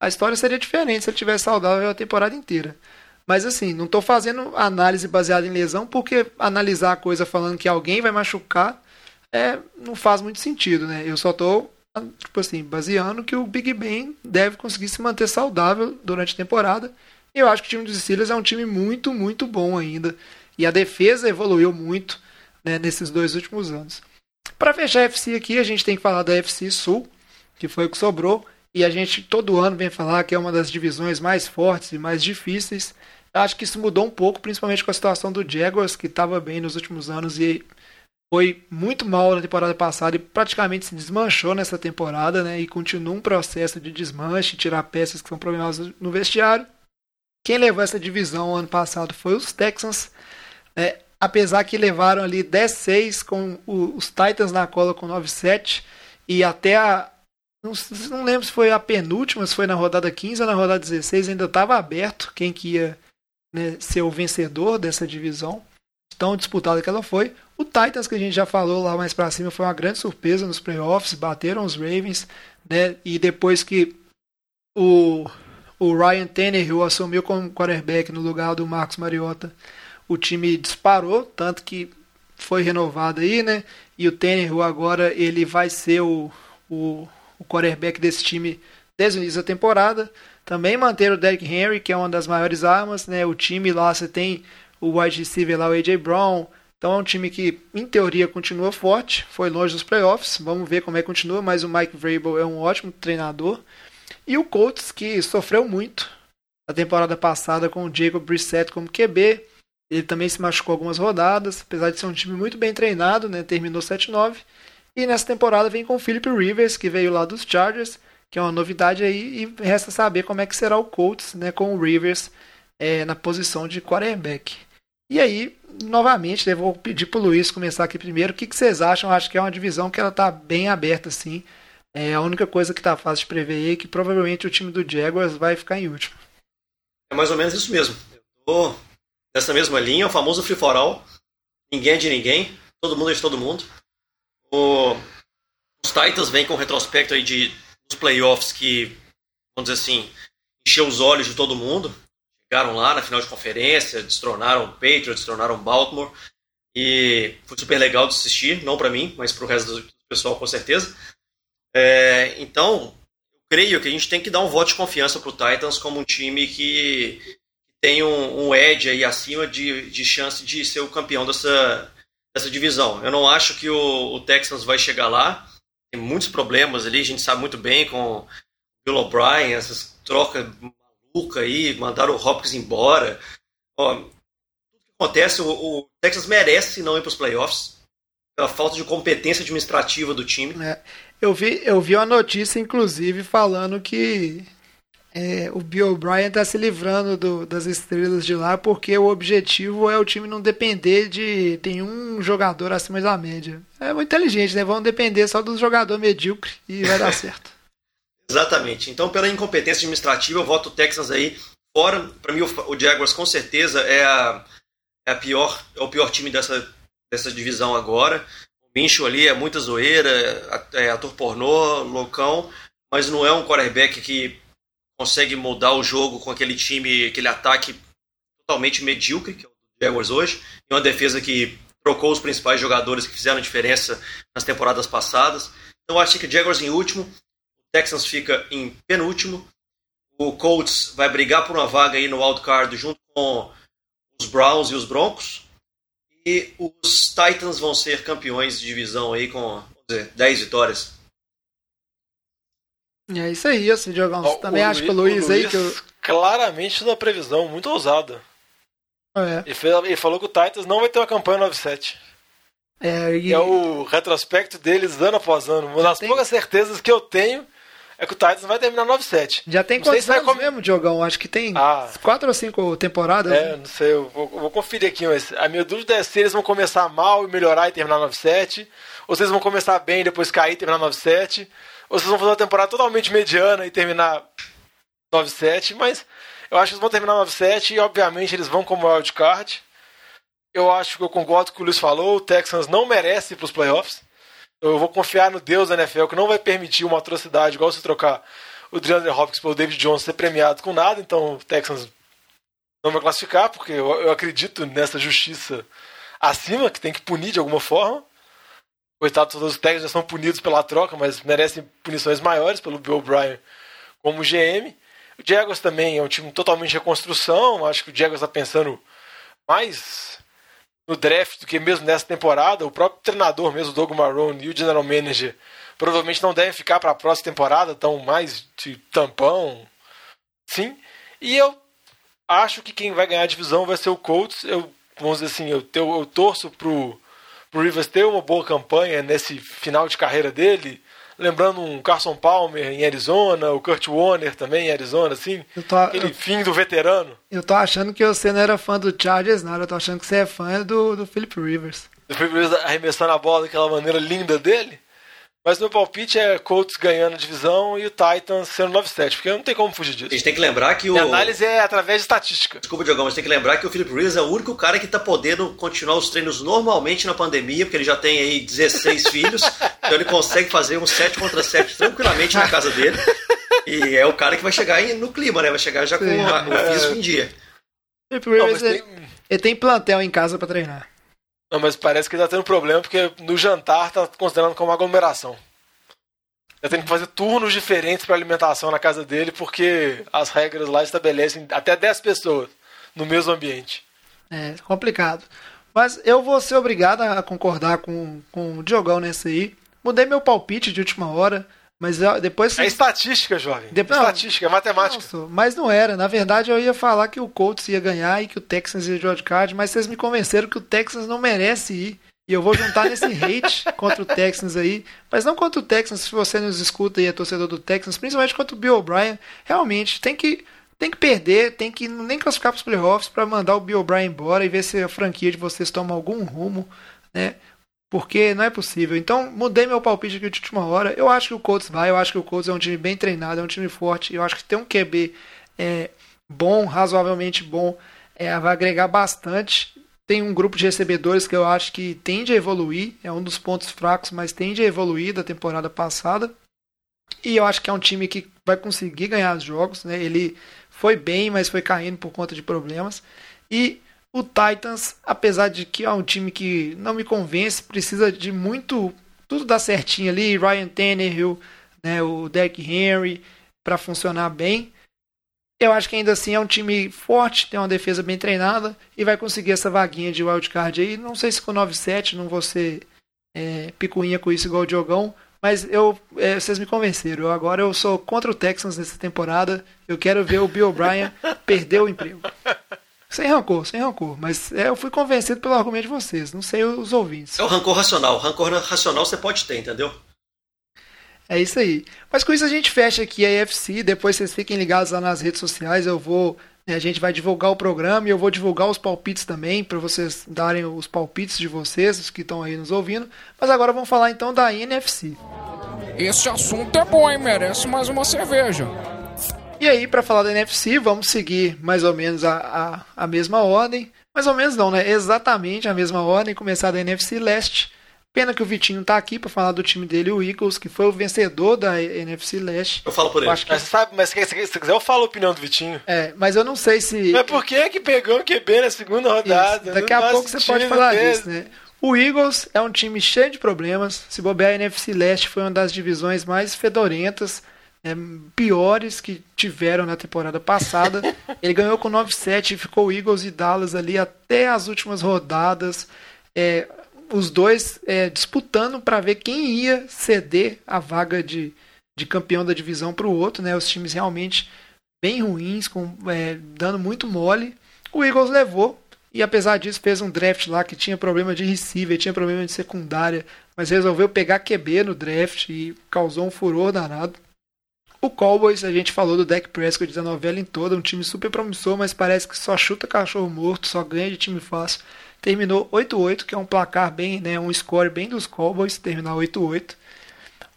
A história seria diferente se ele tivesse saudável a temporada inteira. Mas assim, não estou fazendo análise baseada em lesão, porque analisar a coisa falando que alguém vai machucar é, não faz muito sentido, né? Eu só estou tipo assim, baseando que o Big Ben deve conseguir se manter saudável durante a temporada. Eu acho que o time dos Steelers é um time muito, muito bom ainda. E a defesa evoluiu muito né, nesses dois últimos anos. Para fechar a FC aqui, a gente tem que falar da FC Sul, que foi o que sobrou. E a gente todo ano vem falar que é uma das divisões mais fortes e mais difíceis. Acho que isso mudou um pouco, principalmente com a situação do Jaguars, que estava bem nos últimos anos e foi muito mal na temporada passada e praticamente se desmanchou nessa temporada, né? E continua um processo de desmanche, tirar peças que são problemas no vestiário. Quem levou essa divisão ano passado foi os Texans, né? Apesar que levaram ali 10-6 com os Titans na cola com 9-7 e até a não, não, lembro se foi a penúltima, se foi na rodada 15 ou na rodada 16, ainda estava aberto quem que ia né, ser o vencedor dessa divisão, tão disputada que ela foi. O Titans, que a gente já falou lá mais para cima, foi uma grande surpresa nos playoffs, bateram os Ravens, né, e depois que o, o Ryan Tannehill assumiu como quarterback no lugar do Marcos Mariota, o time disparou, tanto que foi renovado aí, né, e o Tannehill agora ele vai ser o, o, o quarterback desse time desde o início da temporada. Também manter o Derrick Henry, que é uma das maiores armas, né? O time lá você tem o wide receiver lá, o AJ Brown. Então é um time que, em teoria, continua forte. Foi longe dos playoffs. Vamos ver como é que continua. Mas o Mike Vrabel é um ótimo treinador. E o Colts, que sofreu muito na temporada passada com o Jacob Brissett como QB. Ele também se machucou algumas rodadas, apesar de ser um time muito bem treinado, né? Terminou 7-9. E nessa temporada vem com o Philip Rivers, que veio lá dos Chargers que é uma novidade aí, e resta saber como é que será o Colts né, com o Rivers é, na posição de quarterback. E aí, novamente, eu vou pedir para o Luiz começar aqui primeiro. O que, que vocês acham? Eu acho que é uma divisão que ela está bem aberta, assim. É a única coisa que está fácil de prever é que provavelmente o time do Jaguars vai ficar em último. É mais ou menos isso mesmo. Eu tô nessa mesma linha, o famoso free for all. Ninguém é de ninguém, todo mundo é de todo mundo. O... Os Titans vêm com um retrospecto aí de os playoffs que, vamos dizer assim, encheu os olhos de todo mundo. Chegaram lá na final de conferência, destronaram o Patriots, destronaram o Baltimore. E foi super legal de assistir, não para mim, mas para o resto do pessoal com certeza. É, então, eu creio que a gente tem que dar um voto de confiança para o Titans como um time que tem um, um edge aí acima de, de chance de ser o campeão dessa, dessa divisão. Eu não acho que o, o Texans vai chegar lá, tem muitos problemas ali, a gente sabe muito bem com o Bill O'Brien, essas trocas malucas aí, mandaram o Hopkins embora. Ó, tudo que acontece, o, o Texas merece não ir para os playoffs pela falta de competência administrativa do time. É, eu, vi, eu vi uma notícia, inclusive, falando que é, o Bill O'Brien está se livrando do, das estrelas de lá porque o objetivo é o time não depender de nenhum jogador acima da média. É muito inteligente, né? Vão depender só do jogador medíocre e vai dar [laughs] certo. Exatamente. Então, pela incompetência administrativa, eu voto o Texans aí fora. Para mim, o Jaguars com certeza é, a, é, a pior, é o pior time dessa, dessa divisão agora. O Mincho ali é muita zoeira, é ator pornô, loucão, mas não é um quarterback que consegue mudar o jogo com aquele time, aquele ataque totalmente medíocre, que é o Jaguars hoje, e uma defesa que trocou os principais jogadores que fizeram diferença nas temporadas passadas. Então acho que o Jaguars em último, o Texans fica em penúltimo, o Colts vai brigar por uma vaga aí no wildcard junto com os Browns e os Broncos, e os Titans vão ser campeões de divisão aí com, vamos dizer, 10 vitórias. É isso aí, assim, Diogão. Você também acha que o Luiz, o Luiz aí que eu... Claramente uma previsão muito ousada. É. Ele, fez, ele, falou que o Titans não vai ter uma campanha 9-7. É, e... é o retrospecto deles ano após ano. Uma das tem... poucas certezas que eu tenho é que o Titans vai terminar 9-7. Já tem quantos se anos com- mesmo, Diogão? Acho que tem Ah. quatro ou cinco temporadas. É, não sei, eu vou, eu vou conferir aqui, mas a minha dúvida é se eles vão começar mal e melhorar e terminar 9-7, ou se eles vão começar bem e depois cair e terminar 9-7, ou eles vão fazer uma temporada totalmente mediana e terminar 9-7, mas eu acho que eles vão terminar 9-7 e obviamente eles vão como wildcard. Eu acho que eu concordo com o que o Luiz falou, o Texans não merece ir para os playoffs. Eu vou confiar no Deus da NFL que não vai permitir uma atrocidade igual se trocar o DeAndre Hopkins pelo David Jones ser premiado com nada, então o Texans não vai classificar, porque eu, eu acredito nessa justiça acima, que tem que punir de alguma forma. Coitado, todos os técnicos já são punidos pela troca, mas merecem punições maiores pelo Bill O'Brien como GM. O Jaguars também é um time totalmente de reconstrução, acho que o Jaguars está pensando mais no draft do que mesmo nessa temporada. O próprio treinador mesmo, o Doug Marrone, e o general manager provavelmente não devem ficar para a próxima temporada, estão mais de tampão, sim. E eu acho que quem vai ganhar a divisão vai ser o Colts. Eu, vamos dizer assim, eu, eu, eu torço pro, pro Rivers ter uma boa campanha nesse final de carreira dele. Lembrando um Carson Palmer em Arizona, o Kurt Warner também em Arizona, assim. Eu tô, Aquele eu, fim do veterano. eu tô achando que você não era fã do Chargers, nada. Eu tô achando que você é fã do, do Philip Rivers. O Philip Rivers arremessando a bola daquela maneira linda dele. Mas meu palpite é Colts ganhando a divisão e o Titans sendo 9-7, porque não tem como fugir A disso. gente tem que lembrar que o. Minha análise é através de estatística. Desculpa, Diogão, mas tem que lembrar que o Philip Rivers é o único cara que tá podendo continuar os treinos normalmente na pandemia, porque ele já tem aí 16 [laughs] filhos, então ele consegue fazer um 7 contra 7 tranquilamente na casa dele. E é o cara que vai chegar no clima, né? Vai chegar já com a- o físico em dia. Philip Não, Rivers, mas ele, tem- ele tem plantel em casa pra treinar. Não, mas parece que ele tá tendo problema porque no jantar tá considerando como aglomeração. Tá tendo que fazer turnos diferentes para alimentação na casa dele porque as regras lá estabelecem até 10 pessoas no mesmo ambiente. É complicado. Mas eu vou ser obrigado a concordar com, com o Diogão nessa aí. Mudei meu palpite de última hora, mas depois É estatística, jovem. Depois- estatística, é matemática. Nossa, mas não era. Na verdade, eu ia falar que o Colts ia ganhar e que o Texans ia de wildcard, mas vocês me convenceram que o Texans não merece ir. E eu vou juntar nesse [laughs] hate contra o Texans aí. Mas não contra o Texans, se você nos escuta e é torcedor do Texans, principalmente contra o Bill O'Brien. Realmente, tem que, tem que perder, tem que nem classificar para os playoffs para mandar o Bill O'Brien embora e ver se a franquia de vocês toma algum rumo, né? Porque não é possível. Então, mudei meu palpite aqui de última hora. Eu acho que o Colts vai. Eu acho que o Colts é um time bem treinado, é um time forte. Eu acho que tem um QB é, bom, razoavelmente bom. É, vai agregar bastante. Tem um grupo de recebedores que eu acho que tende a evoluir. É um dos pontos fracos, mas tende a evoluir da temporada passada. E eu acho que é um time que vai conseguir ganhar os jogos. Né? Ele foi bem, mas foi caindo por conta de problemas. E o Titans, apesar de que é um time que não me convence, precisa de muito. Tudo dar certinho ali. Ryan Tannehill, né, o Derrick Henry, para funcionar bem. Eu acho que ainda assim é um time forte, tem uma defesa bem treinada e vai conseguir essa vaguinha de wildcard aí. Não sei se com 9-7, não vou ser é, picuinha com isso igual o Diogão, mas eu, é, vocês me convenceram. Eu, agora eu sou contra o Texans nessa temporada. Eu quero ver o Bill O'Brien [laughs] perder o emprego. Sem rancor, sem rancor. Mas é, eu fui convencido pelo argumento de vocês, não sei os ouvintes. É o rancor racional. O rancor racional você pode ter, entendeu? É isso aí. Mas com isso a gente fecha aqui a EFC. Depois vocês fiquem ligados lá nas redes sociais. Eu vou. né, A gente vai divulgar o programa e eu vou divulgar os palpites também, para vocês darem os palpites de vocês, os que estão aí nos ouvindo. Mas agora vamos falar então da NFC. Esse assunto é bom, hein? Merece mais uma cerveja. E aí, para falar da NFC, vamos seguir mais ou menos a, a, a mesma ordem. Mais ou menos não, né? Exatamente a mesma ordem. Começar da NFC Leste. Pena que o Vitinho tá aqui para falar do time dele, o Eagles, que foi o vencedor da NFC Leste. Eu falo por ele. Que Mas você sabe, mas se se- se quiser eu falo a opinião do Vitinho. É, mas eu não sei se. Mas por que é que pegou o QB na segunda rodada? Isso, Daqui Não a faz pouco você pode falar ter- disso, né? O Eagles é um time cheio de problemas. Se bobear, a NFC Leste foi uma das divisões mais fedorentas, é, piores que tiveram na temporada passada. [laughs] Ele ganhou com 9-7 e ficou o Eagles e Dallas ali até as últimas rodadas. É, os dois é, disputando para ver quem ia ceder a vaga de, de campeão da divisão para o outro. Né? Os times realmente bem ruins, com, é, dando muito mole. O Eagles levou e apesar disso fez um draft lá que tinha problema de receiver, tinha problema de secundária, mas resolveu pegar QB no draft e causou um furor danado. O Cowboys, a gente falou do Dak Prescott da novela em toda, um time super promissor, mas parece que só chuta cachorro morto, só ganha de time fácil. Terminou 8-8, que é um placar bem, né, um score bem dos Cowboys, terminar 8-8.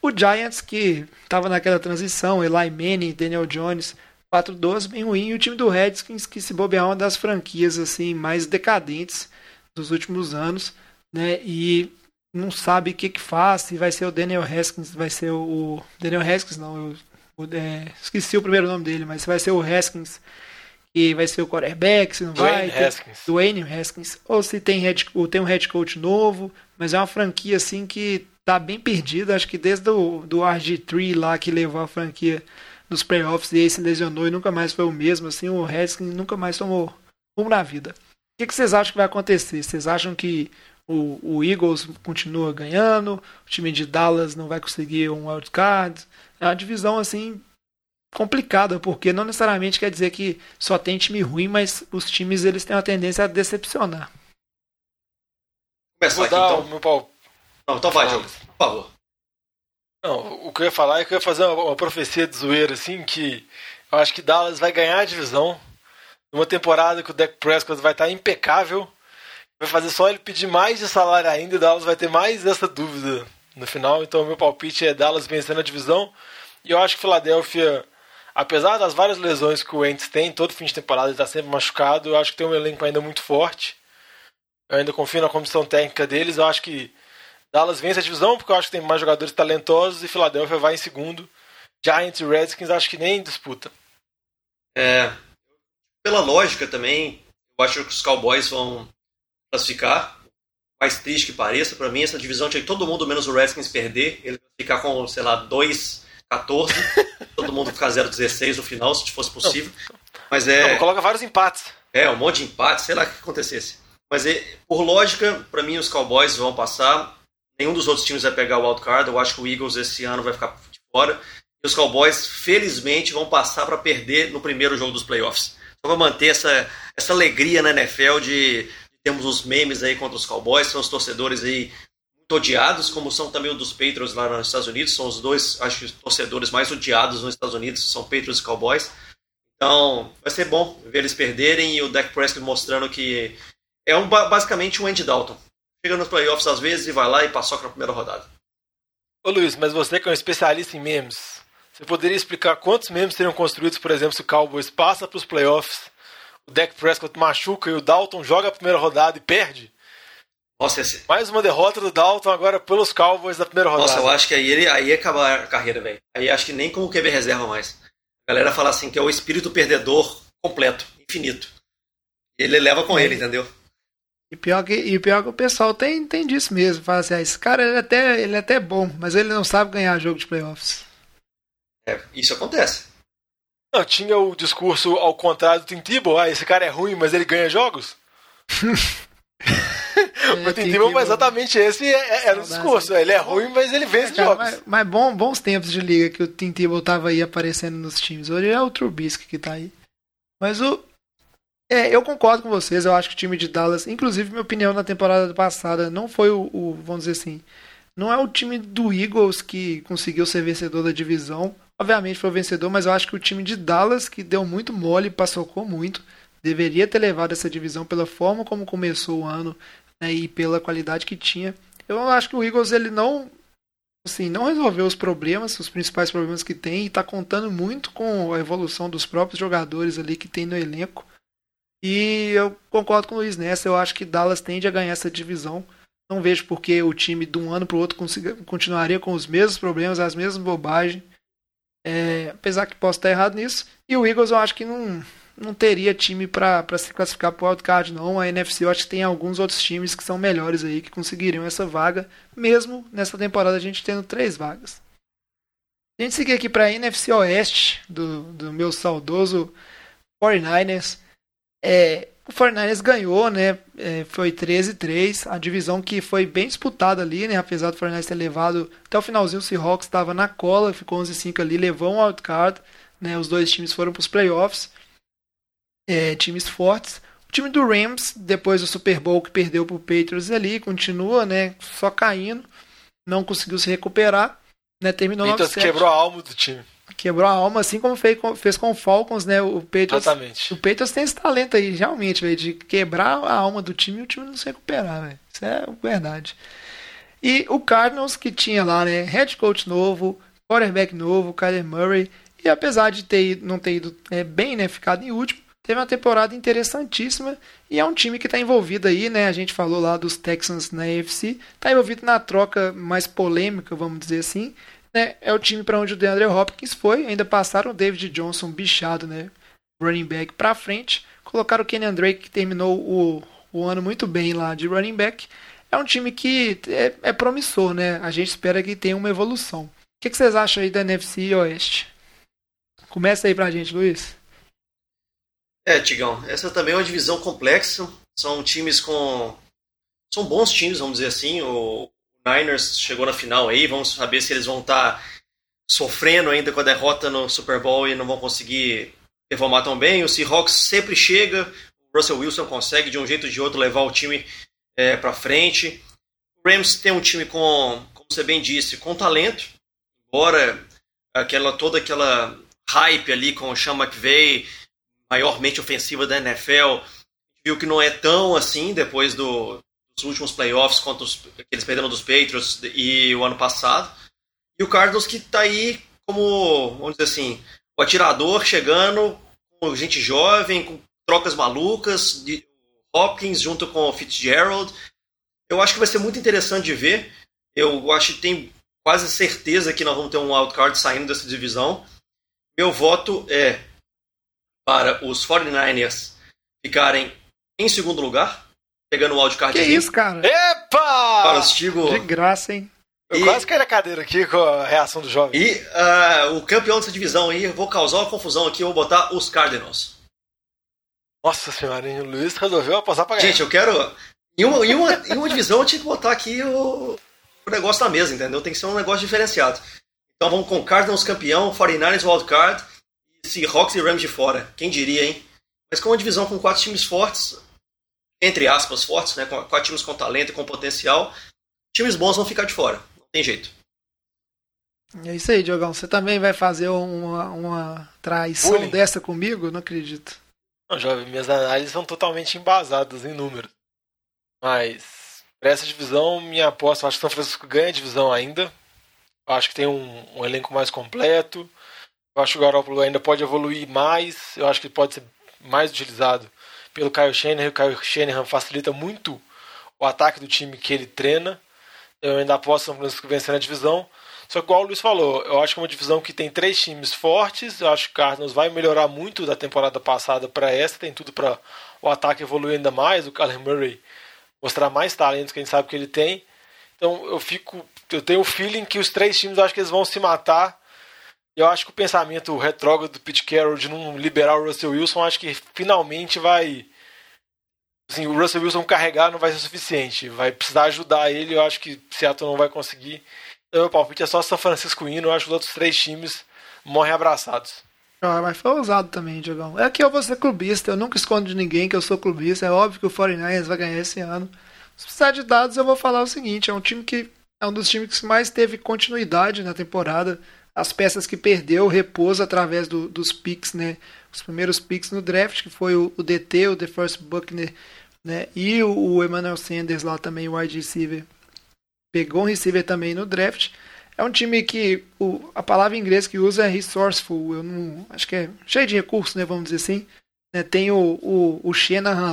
O Giants, que estava naquela transição, Eli Manning, Daniel Jones, 4-2, bem ruim. E o time do Redskins, que se bobear uma das franquias assim mais decadentes dos últimos anos, né? E não sabe o que que faz, se vai ser o Daniel Haskins, vai ser o Daniel Haskins, não, eu é, esqueci o primeiro nome dele, mas vai ser o Haskins, que vai ser o quarterback, se não Dwayne vai. Haskins. Dwayne Haskins. Ou se tem, head, ou tem um head coach novo, mas é uma franquia assim que tá bem perdida. Acho que desde o do RG3 lá que levou a franquia nos playoffs e aí se lesionou e nunca mais foi o mesmo. Assim, o Haskins nunca mais tomou rumo na vida. O que, que vocês acham que vai acontecer? Vocês acham que o, o Eagles continua ganhando? O time de Dallas não vai conseguir um wildcard? É uma divisão assim complicada, porque não necessariamente quer dizer que só tem time ruim, mas os times eles têm uma tendência a decepcionar. Começar Vou aqui, dar então. o meu pau. Não, então vai, Fala. Diogo, por favor. Não, o que eu ia falar é que eu ia fazer uma, uma profecia de zoeira, assim, que eu acho que Dallas vai ganhar a divisão numa temporada que o Dak Prescott vai estar impecável. Vai fazer só ele pedir mais de salário ainda e Dallas vai ter mais essa dúvida no final. Então, meu palpite é Dallas vencendo a divisão. E eu acho que Filadélfia, apesar das várias lesões que o Wentz tem, todo fim de temporada ele está sempre machucado, eu acho que tem um elenco ainda muito forte. Eu ainda confio na comissão técnica deles. Eu acho que Dallas vence a divisão porque eu acho que tem mais jogadores talentosos e Filadélfia vai em segundo. Giants e Redskins acho que nem disputa. É, pela lógica também, eu acho que os Cowboys vão classificar. Mais triste que pareça, pra mim essa divisão tinha que todo mundo menos o Redskins perder. Ele ficar com, sei lá, 2-14. [laughs] todo mundo ficar 0-16 no final, se fosse possível. Mas é. Não, coloca vários empates. É, um monte de empate, sei lá o que acontecesse. Mas é, por lógica, pra mim os Cowboys vão passar. Nenhum dos outros times vai pegar o wildcard. Eu acho que o Eagles esse ano vai ficar de fora. E os Cowboys, felizmente, vão passar para perder no primeiro jogo dos playoffs. Só para manter essa, essa alegria na NFL de, de termos os memes aí contra os Cowboys. São os torcedores aí muito odiados, como são também os dos Patriots lá nos Estados Unidos. São os dois, acho que, os torcedores mais odiados nos Estados Unidos, são Patriots e Cowboys. Então, vai ser bom ver eles perderem e o Dak Prescott mostrando que é um, ba- basicamente um Andy Dalton. Chega nos playoffs às vezes e vai lá e paçoca na primeira rodada. Ô Luiz, mas você que é um especialista em memes, você poderia explicar quantos memes seriam construídos, por exemplo, se o Cowboys passa para os playoffs, o Dak Prescott machuca e o Dalton joga a primeira rodada e perde? Nossa, esse- Mais uma derrota do Dalton agora pelos Cowboys da primeira rodada. Nossa, eu acho que aí ele aí acaba a carreira, velho. Aí acho que nem como QB reserva mais. A galera fala assim que é o espírito perdedor completo, infinito. Ele leva com ele, entendeu? E pior que, e pior que o pessoal tem, tem disso mesmo. Fala assim, ah, esse cara ele é, até, ele é até bom, mas ele não sabe ganhar jogo de playoffs. É, isso acontece. Não, tinha o discurso ao contrário do Tim Tebow, ah, esse cara é ruim, mas ele ganha jogos. [laughs] o Tim Tebow foi exatamente esse, é- é- era o discurso. Ele é ruim, mas ele vence Cara, jogos. mas, mas bom, bons tempos de liga que o Tim Tebow tava aí aparecendo nos times. Hoje é o Trubisky que tá aí. Mas o. É, eu concordo com vocês. Eu acho que o time de Dallas, inclusive, minha opinião na temporada passada, não foi o, o- vamos dizer assim, não é o time do Eagles que conseguiu ser vencedor da divisão. Obviamente foi o vencedor, mas eu acho que o time de Dallas, que deu muito mole, passocou muito, deveria ter levado essa divisão pela forma como começou o ano né, e pela qualidade que tinha. Eu acho que o Eagles ele não assim, não resolveu os problemas, os principais problemas que tem, e está contando muito com a evolução dos próprios jogadores ali que tem no elenco. E eu concordo com o Luiz nessa, eu acho que Dallas tende a ganhar essa divisão. Não vejo porque o time de um ano para o outro consiga, continuaria com os mesmos problemas, as mesmas bobagens. É, apesar que posso estar errado nisso. E o Eagles eu acho que não, não teria time para se classificar para o wildcard, não. A NFC eu acho que tem alguns outros times que são melhores aí, que conseguiriam essa vaga, mesmo nessa temporada a gente tendo três vagas. A gente seguir aqui para a NFC Oeste, do, do meu saudoso 49ers. É, o 49ers ganhou, né? É, foi 13-3, a divisão que foi bem disputada ali, né? Apesar do 49ers ter levado até o finalzinho, o Seahawks estava na cola, ficou 11-5 ali, levou um wildcard, né? Os dois times foram para os playoffs, é, times fortes. O time do Rams, depois do Super Bowl que perdeu para o Patriots ali, continua, né? Só caindo, não conseguiu se recuperar, né? Terminou 9-7. quebrou a alma do time. Quebrou a alma, assim como fez com, fez com o Falcons, né? O Patriots, Exatamente. o Patriots tem esse talento aí, realmente, de quebrar a alma do time e o time não se recuperar, velho. Isso é verdade. E o Cardinals, que tinha lá, né? Head coach novo, quarterback novo, Kyler Murray. E apesar de ter, não ter ido é, bem, né? Ficado em último, teve uma temporada interessantíssima. E é um time que está envolvido aí, né? A gente falou lá dos Texans na AFC. Está envolvido na troca mais polêmica, vamos dizer assim. Né? É o time para onde o DeAndre Hopkins foi. Ainda passaram o David Johnson bichado, né? Running back para frente. Colocaram o Kenny Drake, que terminou o, o ano muito bem lá de running back é um time que é, é, promissor, né? A gente espera que tenha uma evolução. O que, que, vocês acham aí da NFC Oeste? Começa aí pra gente, Luiz. É, Tigão, essa também é uma divisão complexa. São times com. São bons times, vamos dizer assim. O Niners chegou na final aí, vamos saber se eles vão estar tá sofrendo ainda com a derrota no Super Bowl e não vão conseguir performar tão bem. O Seahawks sempre chega, o Russell Wilson consegue de um jeito ou de outro levar o time é, para frente. O Rams tem um time com, como você bem disse, com talento, embora aquela toda aquela hype ali com o Sean McVay, maiormente ofensiva da NFL, viu que não é tão assim depois do, dos últimos playoffs contra os, que eles perderam dos Patriots e o ano passado. E o Cardinals que está aí como, vamos dizer assim, o atirador chegando com gente jovem, com trocas malucas, de, Hopkins junto com o Fitzgerald. Eu acho que vai ser muito interessante de ver. Eu acho que tem quase certeza que nós vamos ter um wildcard saindo dessa divisão. Meu voto é para os 49ers ficarem em segundo lugar, pegando o wildcard. Que isso, cara? Epa! Para o Stigo. De graça, hein? Eu e, quase caí na cadeira aqui com a reação do jovem. E uh, o campeão dessa divisão aí, vou causar uma confusão aqui, eu vou botar os Cardinals. Nossa senhora, hein? o Luiz resolveu apostar pra ganhar. Gente, eu quero. Em uma, em uma, em uma divisão eu tinha que botar aqui o, o negócio na mesa, entendeu? Tem que ser um negócio diferenciado. Então vamos com Cardinals campeão, 49ers wildcard, e Seahawks e Rams de fora. Quem diria, hein? Mas com uma divisão com quatro times fortes, entre aspas, fortes, né? Com quatro times com talento e com potencial, times bons vão ficar de fora. Não tem jeito. É isso aí, Diogão. Você também vai fazer uma, uma traição Bullying. dessa comigo? Não acredito. Não, jovem, minhas análises são totalmente embasadas em números. Mas, para essa divisão, minha aposta, eu acho que São Francisco ganha a divisão ainda. Eu acho que tem um, um elenco mais completo. Eu acho que o Garoppolo ainda pode evoluir mais. Eu acho que ele pode ser mais utilizado pelo Kyle Shanahan. O Kyle Shanahan facilita muito o ataque do time que ele treina. Eu ainda aposto São Francisco vencendo a divisão. Só que, igual o Luiz falou, eu acho que é uma divisão que tem três times fortes. Eu acho que o Cardinals vai melhorar muito da temporada passada para essa. Tem tudo para o ataque evoluir ainda mais. O Kyler Murray mostrar mais talentos que a gente sabe que ele tem. Então eu fico. Eu tenho o feeling que os três times eu acho que eles vão se matar. Eu acho que o pensamento retrógrado do Pete Carroll de não liberar o Russell Wilson, acho que finalmente vai. Assim, o Russell Wilson carregar não vai ser suficiente. Vai precisar ajudar ele. Eu acho que Seattle não vai conseguir. Meu palpite é só São Francisco indo, eu acho que os outros três times morrem abraçados. Ah, mas foi ousado também, Diogão. É que eu vou ser clubista, eu nunca escondo de ninguém que eu sou clubista. É óbvio que o 49ers vai ganhar esse ano. Se precisar de dados, eu vou falar o seguinte: é um time que é um dos times que mais teve continuidade na temporada. As peças que perdeu, repouso através do, dos picks, né? Os primeiros picks no draft, que foi o, o DT, o The First Buckner, né? E o, o Emmanuel Sanders lá também, o wide receiver pegou um receiver também no draft. É um time que o, a palavra em inglês que usa é resourceful. Eu não, acho que é cheio de recursos, né, vamos dizer assim. É, tem o, o, o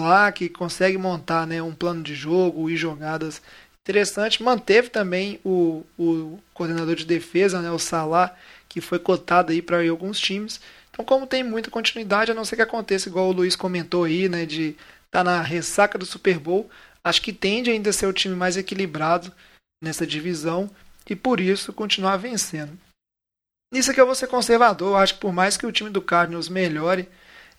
lá que consegue montar né, um plano de jogo e jogadas interessante. Manteve também o, o coordenador de defesa, né, o Salah, que foi cotado aí para alguns times. Então, como tem muita continuidade, a não ser que aconteça igual o Luiz comentou aí, né, de estar tá na ressaca do Super Bowl, acho que tende ainda a ser o time mais equilibrado nessa divisão e por isso continuar vencendo. Nisso aqui eu vou ser conservador, acho que por mais que o time do Cardinals melhore,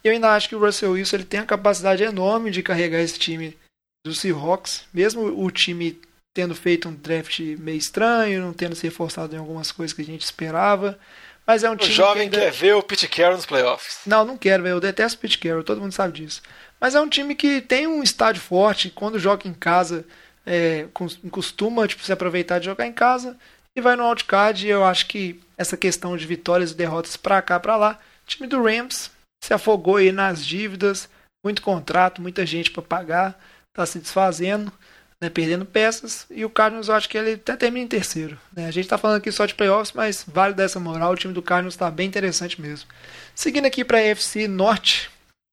eu ainda acho que o Russell Wilson ele tem a capacidade enorme de carregar esse time do Seahawks, mesmo o time tendo feito um draft meio estranho, não tendo se reforçado em algumas coisas que a gente esperava. Mas é um o time. O jovem que ainda... quer ver o Pete Carroll nos playoffs. Não, não quero, velho. Eu detesto o Pete Carroll, todo mundo sabe disso. Mas é um time que tem um estádio forte, quando joga em casa, é, costuma tipo, se aproveitar de jogar em casa e vai no outcard. Eu acho que essa questão de vitórias e derrotas para cá para lá. O time do Rams se afogou aí nas dívidas, muito contrato, muita gente para pagar, está se desfazendo, né, perdendo peças. E o Cardinals, eu acho que ele até termina em terceiro. Né? A gente está falando aqui só de playoffs, mas vale dessa moral. O time do Cardinals está bem interessante mesmo. Seguindo aqui para a NFC Norte,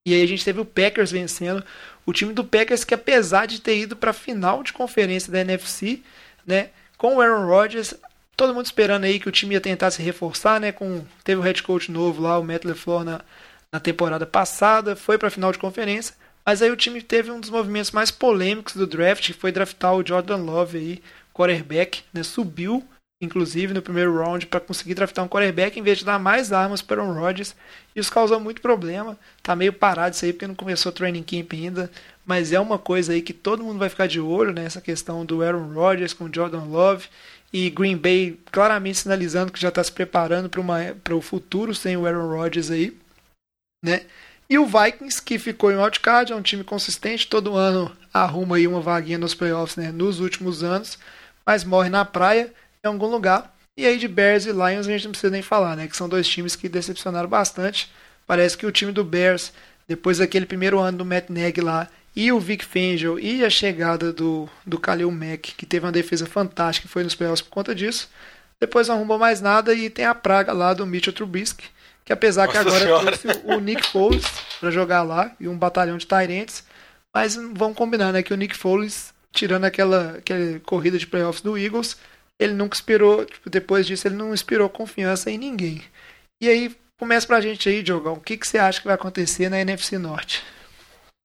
e aí a gente teve o Packers vencendo. O time do Packers que apesar de ter ido para a final de conferência da NFC, né, com o Aaron Rodgers, todo mundo esperando aí que o time ia tentar se reforçar, né, com teve o head coach novo lá, o Matt LeFleur na, na temporada passada, foi para a final de conferência, mas aí o time teve um dos movimentos mais polêmicos do draft, que foi draftar o Jordan Love aí, quarterback, né, subiu inclusive no primeiro round, para conseguir draftar um quarterback em vez de dar mais armas para o Rodgers. Isso causou muito problema. Tá meio parado isso aí porque não começou o training camp ainda, mas é uma coisa aí que todo mundo vai ficar de olho né? questão do Aaron Rodgers com o Jordan Love e Green Bay claramente sinalizando que já está se preparando para o futuro sem o Aaron Rodgers aí, né? E o Vikings, que ficou em wildcard, é um time consistente, todo ano arruma aí uma vaguinha nos playoffs né, nos últimos anos, mas morre na praia em algum lugar. E aí de Bears e Lions a gente não precisa nem falar, né? Que são dois times que decepcionaram bastante. Parece que o time do Bears, depois daquele primeiro ano do Matt Nagy lá, e o Vic Fangio e a chegada do, do Khalil Mack, que teve uma defesa fantástica e foi nos playoffs por conta disso, depois não arrumou mais nada e tem a praga lá do Mitchell Trubisky, que apesar Nossa que agora senhora. trouxe o Nick Foles para jogar lá e um batalhão de Tyrants, mas vamos combinar, né, que o Nick Foles, tirando aquela, aquela corrida de playoffs do Eagles, ele nunca inspirou, tipo, depois disso, ele não inspirou confiança em ninguém. E aí, começa pra gente aí, Diogão, o que, que você acha que vai acontecer na NFC Norte?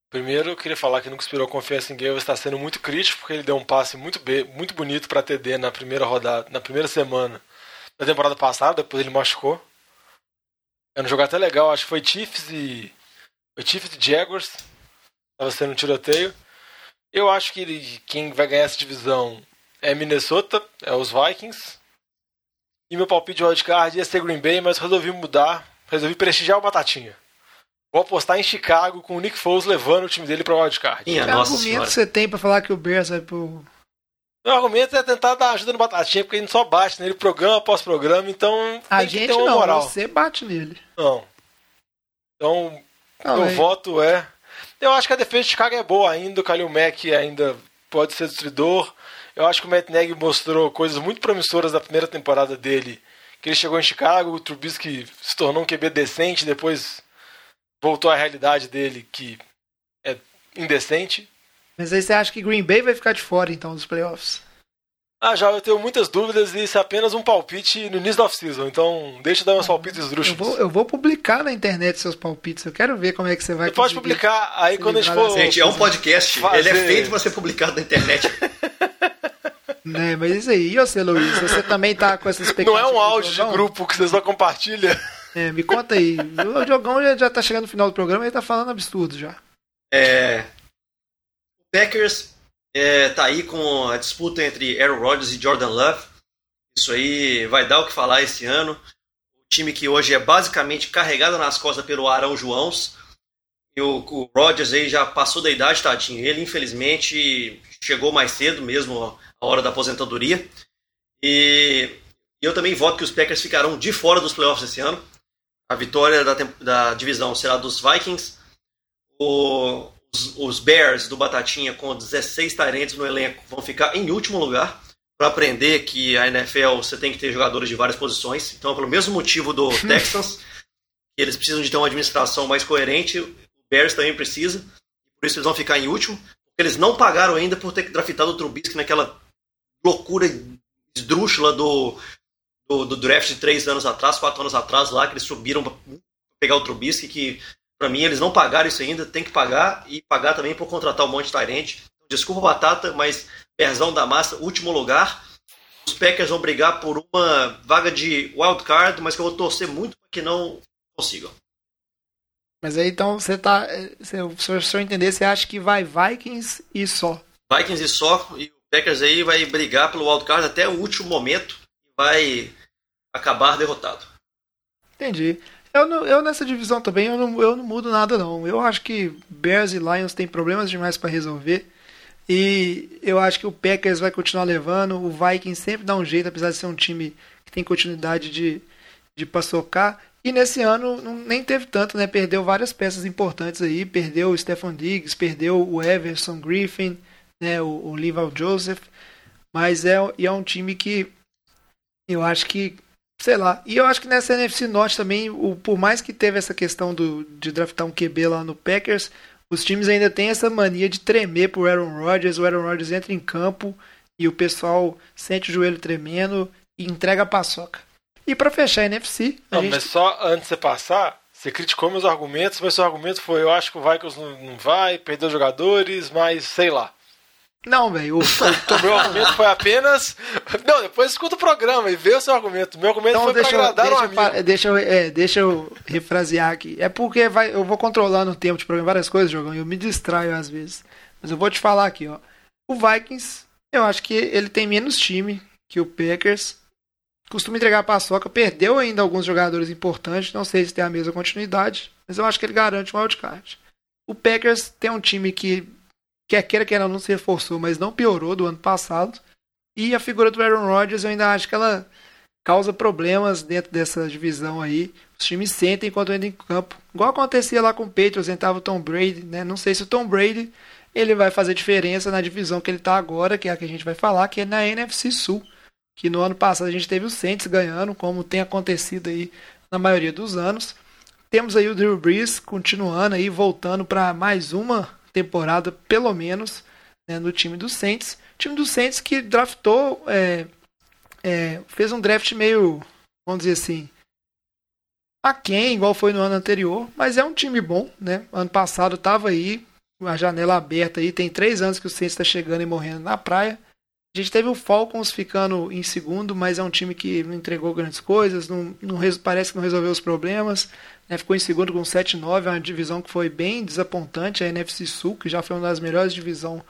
Primeiro, eu queria falar que nunca inspirou confiança em Gale está sendo muito crítico, porque ele deu um passe muito, be muito bonito para TD na primeira rodada, na primeira semana da temporada passada, depois ele machucou. Era um jogo até legal, acho que foi Chiefs e. Foi Chiefs e Jaguars. Tava sendo um tiroteio. Eu acho que ele, quem vai ganhar essa divisão é Minnesota, é os Vikings. E meu palpite de wildcard ia ser Green Bay, mas resolvi mudar, resolvi prestigiar o Batatinha. Vou apostar em Chicago com o Nick Foles levando o time dele para o wildcard. Que argumento senhora. você tem para falar que o Bears vai pro... Meu argumento é tentar dar ajuda no Batatinha, porque a gente só bate nele programa após programa, então a gente não, moral. você bate nele. Não. Então, não, meu é. voto é... Eu acho que a defesa de Chicago é boa ainda, o Kalil Mack ainda pode ser destruidor. Eu acho que o Matt Nagy mostrou coisas muito promissoras da primeira temporada dele. Que ele chegou em Chicago, o Trubisky se tornou um QB decente, depois voltou à realidade dele, que é indecente. Mas aí você acha que Green Bay vai ficar de fora, então, dos playoffs? Ah, já eu tenho muitas dúvidas e isso é apenas um palpite no início da off-season, então deixa eu dar meus palpites esdrúxulos. Eu vou, eu vou publicar na internet seus palpites, eu quero ver como é que você vai Você pode publicar, aí quando a gente for... Gente, é um podcast, fazer... ele é feito para ser publicado na internet. [laughs] Né, mas isso aí, e você, Luiz? Você também tá com essa expectativa? Não é um áudio de grupo que vocês não compartilham? É, me conta aí. O Diogão já, já tá chegando no final do programa e ele tá falando absurdo já. É. Packers é, tá aí com a disputa entre Aaron Rodgers e Jordan Love. Isso aí vai dar o que falar esse ano. O time que hoje é basicamente carregado nas costas pelo Arão Joãos. E o, o Rodgers aí já passou da idade, tadinho. Ele, infelizmente, chegou mais cedo mesmo a hora da aposentadoria. E eu também voto que os Packers ficarão de fora dos playoffs esse ano. A vitória da, da divisão será dos Vikings. O, os, os, Bears do Batatinha, com 16 talentos no elenco, vão ficar em último lugar. Para aprender que a NFL você tem que ter jogadores de várias posições. Então, pelo mesmo motivo do [laughs] Texans, que eles precisam de ter uma administração mais coerente, o Bears também precisa. Por isso eles vão ficar em último. Eles não pagaram ainda por ter draftado o Trubisky naquela loucura esdrúxula do, do, do, draft de três anos atrás, quatro anos atrás lá, que eles subiram para pegar o Trubisky, que para mim eles não pagaram isso ainda, tem que pagar e pagar também por contratar um monte de Tyrant. Desculpa, Batata, mas Berzão da Massa, último lugar. Os Packers vão brigar por uma vaga de wild card, mas que eu vou torcer muito para que não consigam. Mas aí então você tá. Se eu, se eu entender, você acha que vai Vikings e só. Vikings e só, e Packers aí vai brigar pelo wildcard até o último momento e vai acabar derrotado. Entendi. Eu, não, eu nessa divisão também eu não, eu não mudo nada não. Eu acho que Bears e Lions têm problemas demais para resolver. E eu acho que o Packers vai continuar levando. O Vikings sempre dá um jeito, apesar de ser um time que tem continuidade de, de paçocar. E nesse ano não, nem teve tanto, né? Perdeu várias peças importantes aí. Perdeu o Stefan Diggs, perdeu o Everson Griffin, né? O, o Lival Joseph. Mas é, é um time que eu acho que, sei lá. E eu acho que nessa NFC Norte também, o, por mais que teve essa questão do, de draftar um QB lá no Packers, os times ainda têm essa mania de tremer pro Aaron Rodgers. O Aaron Rodgers entra em campo e o pessoal sente o joelho tremendo e entrega a paçoca. E para fechar a NFC. A não, gente... mas só antes de você passar, você criticou meus argumentos, mas seu argumento foi: eu acho que o Vikings não vai, perdeu jogadores, mas sei lá. Não, velho. [laughs] O... Meu argumento foi apenas. Não, depois escuta o programa e vê o seu argumento. Meu argumento então, foi deixa pra agradar deixa, um amigo. Deixa eu, é, deixa eu refrasear aqui. É porque vai, eu vou controlando o tempo de programa várias coisas, jogando, e eu me distraio às vezes. Mas eu vou te falar aqui, ó. O Vikings, eu acho que ele tem menos time que o Packers. Costuma entregar a paçoca, perdeu ainda alguns jogadores importantes. Não sei se tem a mesma continuidade, mas eu acho que ele garante um wildcard. O Packers tem um time que quer queira que ela não se reforçou, mas não piorou do ano passado. E a figura do Aaron Rodgers eu ainda acho que ela causa problemas dentro dessa divisão aí. Os times sentem enquanto entram em campo. Igual acontecia lá com o Patriots, entrava o Tom Brady, né? Não sei se o Tom Brady ele vai fazer diferença na divisão que ele está agora, que é a que a gente vai falar, que é na NFC Sul. Que no ano passado a gente teve o Saints ganhando, como tem acontecido aí na maioria dos anos. Temos aí o Drew Brees continuando aí, voltando para mais uma temporada, pelo menos, né, no time do Saints. O time do Saints que draftou, é, é, fez um draft meio, vamos dizer assim, a quem, igual foi no ano anterior, mas é um time bom, né? Ano passado estava aí, a janela aberta aí, tem três anos que o Saints está chegando e morrendo na praia. A gente teve o Falcons ficando em segundo, mas é um time que não entregou grandes coisas, não, não parece que não resolveu os problemas. Né, ficou em segundo com 7-9, é uma divisão que foi bem desapontante, a NFC Sul, que já foi uma das melhores divisões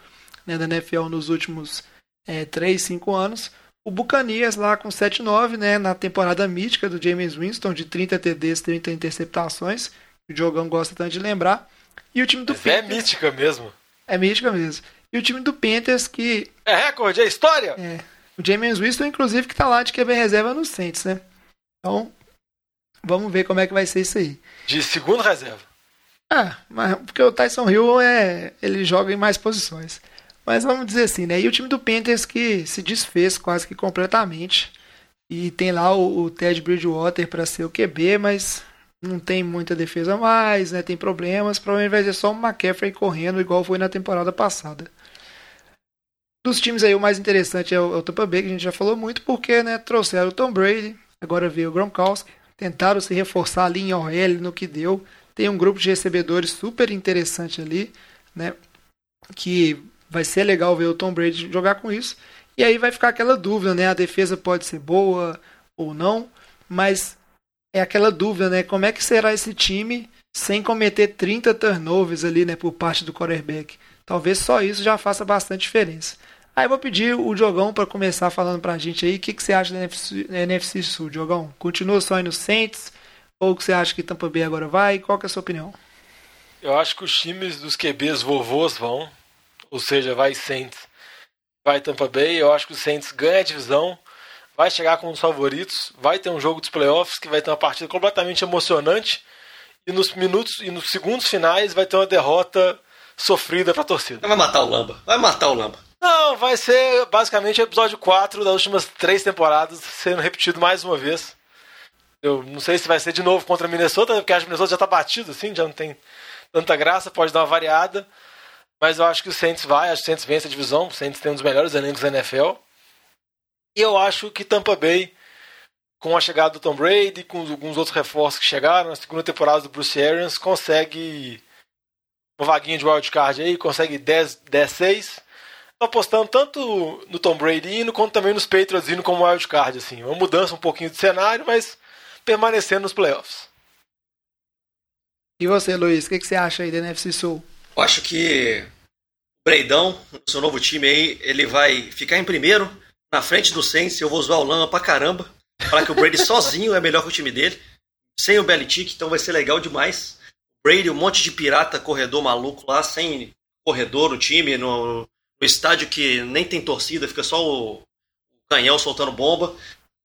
né, da NFL nos últimos é, 3, 5 anos. O Bucanias lá com 7-9, né, na temporada mítica do James Winston, de 30 TDs, 30 interceptações, o Diogão gosta tanto de lembrar. E o time do Mas Panthers, É mítica mesmo. É mítica mesmo. E o time do Panthers que... É recorde, é história! É. O James Winston, inclusive, que tá lá de QB reserva no Saints, né? Então, Vamos ver como é que vai ser isso aí. De segundo reserva. Ah, mas porque o Tyson Hill é, ele joga em mais posições. Mas vamos dizer assim, né? E o time do Panthers que se desfez quase que completamente. E tem lá o, o Ted Bridgewater para ser o QB, mas não tem muita defesa mais, né? Tem problemas. Provavelmente vai ser só o McCaffrey correndo, igual foi na temporada passada. Dos times aí, o mais interessante é o, é o Tampa Bay, que a gente já falou muito, porque né, trouxeram o Tom Brady, agora veio o Gronkowski tentaram se reforçar ali em OL no que deu. Tem um grupo de recebedores super interessante ali, né? Que vai ser legal ver o Tom Brady jogar com isso. E aí vai ficar aquela dúvida, né? A defesa pode ser boa ou não, mas é aquela dúvida, né? Como é que será esse time sem cometer 30 turnovers ali, né, por parte do quarterback? Talvez só isso já faça bastante diferença. Aí vou pedir o Diogão para começar falando pra gente aí o que, que você acha da NFC, da NFC Sul, Diogão. Continua só indo Saints ou que você acha que Tampa Bay agora vai? Qual que é a sua opinião? Eu acho que os times dos QBs vovôs vão, ou seja, vai Saints, vai Tampa Bay. Eu acho que o Saints ganha a divisão, vai chegar com os favoritos, vai ter um jogo dos playoffs que vai ter uma partida completamente emocionante e nos minutos e nos segundos finais vai ter uma derrota sofrida para a torcida. Vai matar o Lamba, vai matar o Lamba. Não, vai ser basicamente o episódio 4 das últimas três temporadas sendo repetido mais uma vez. Eu não sei se vai ser de novo contra a Minnesota, porque acho que a Minnesota já tá batido, assim, já não tem tanta graça, pode dar uma variada. Mas eu acho que o Saints vai, acho que o Saints vence a divisão, o Saints tem um dos melhores elencos da NFL. E eu acho que Tampa Bay, com a chegada do Tom Brady, com alguns outros reforços que chegaram, na segunda temporada do Bruce Arians, consegue uma vaguinha de wildcard aí, consegue 10-6 apostando tanto no Tom Brady indo, quanto também nos Patriots indo como wildcard, assim. Uma mudança um pouquinho de cenário, mas permanecendo nos playoffs. E você, Luiz, o que, que, você acha aí da NFC Sul? Eu acho que o Breidão, seu novo time aí, ele vai ficar em primeiro, na frente do Saints. Eu vou zoar o Lama pra caramba. Falar que o Brady [laughs] sozinho é melhor que o time dele. Sem o Belichick, então vai ser legal demais. Brady, um monte de pirata corredor maluco lá, sem corredor o time, no, no estádio que nem tem torcida, fica só o canhão soltando bomba.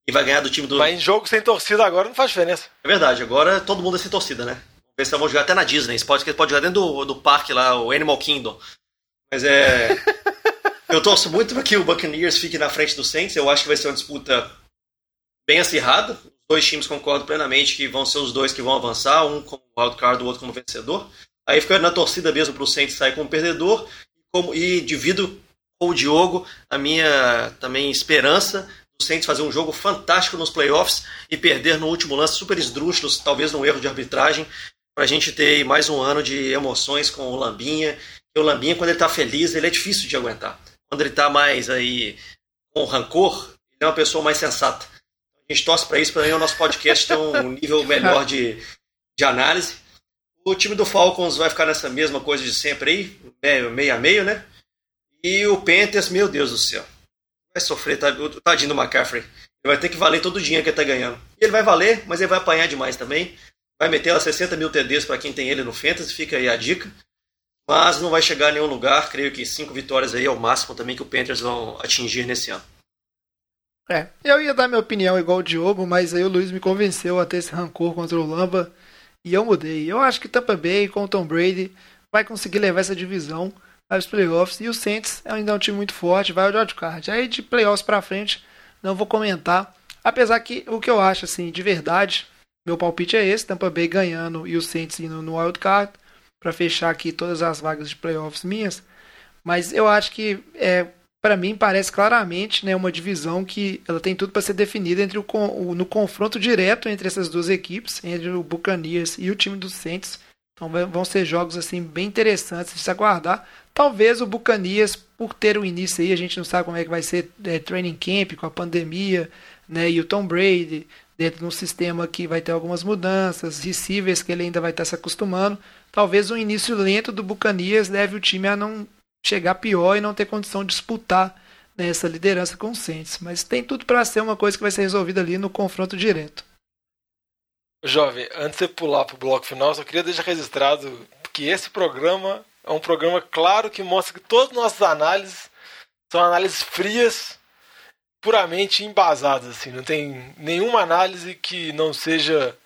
e vai ganhar do time do. Mas em jogo sem torcida agora não faz diferença. É verdade, agora todo mundo é sem torcida, né? Vamos ver se vão jogar até na Disney. Pode, pode jogar dentro do, do parque lá, o Animal Kingdom. Mas é. [laughs] eu torço muito para que o Buccaneers fique na frente do Saints. Eu acho que vai ser uma disputa bem acirrada. Os dois times concordam plenamente que vão ser os dois que vão avançar, um como wildcard, o outro como vencedor. Aí fica na torcida mesmo para o Saints sair como perdedor. Como, e divido com o Diogo a minha também esperança do Saints fazer um jogo fantástico nos playoffs e perder no último lance super esdrúxulos, talvez num erro de arbitragem, para a gente ter mais um ano de emoções com o Lambinha. E o Lambinha, quando ele está feliz, ele é difícil de aguentar. Quando ele está mais aí com rancor, ele é uma pessoa mais sensata. A gente torce para isso, para o nosso podcast ter um nível melhor de, de análise. O time do Falcons vai ficar nessa mesma coisa de sempre aí, meio a meio, né? E o Panthers, meu Deus do céu vai sofrer, tá, tadinho do McCaffrey. Ele vai ter que valer todo o dinheiro que ele tá ganhando. Ele vai valer, mas ele vai apanhar demais também. Vai meter lá 60 mil TDs para quem tem ele no Fantasy, fica aí a dica. Mas não vai chegar a nenhum lugar. Creio que cinco vitórias aí é o máximo também que o Panthers vão atingir nesse ano. É, eu ia dar minha opinião igual o Diogo, mas aí o Luiz me convenceu a ter esse rancor contra o Lamba e eu mudei. Eu acho que Tampa Bay com o Tom Brady vai conseguir levar essa divisão aos playoffs. E o Saints ainda é um time muito forte, vai ao card. Aí de playoffs para frente, não vou comentar. Apesar que o que eu acho, assim, de verdade, meu palpite é esse: Tampa Bay ganhando e o Saints indo no wildcard para fechar aqui todas as vagas de playoffs minhas. Mas eu acho que, é, para mim, parece claramente né, uma divisão que ela tem tudo para ser definida entre o, o, no confronto direto entre essas duas equipes, entre o Buccaneers e o time do Saints. Então vão ser jogos assim bem interessantes de se aguardar. Talvez o Bucanias, por ter o início aí, a gente não sabe como é que vai ser é, training camp com a pandemia, né? E o Tom Brady dentro de um sistema que vai ter algumas mudanças, receivers que ele ainda vai estar se acostumando. Talvez um início lento do Bucanias leve o time a não chegar pior e não ter condição de disputar né, essa liderança com o Saints. Mas tem tudo para ser uma coisa que vai ser resolvida ali no confronto direto. Jovem, antes de você pular para o bloco final, só queria deixar registrado que esse programa é um programa claro que mostra que todas as nossas análises são análises frias, puramente embasadas, assim, não tem nenhuma análise que não seja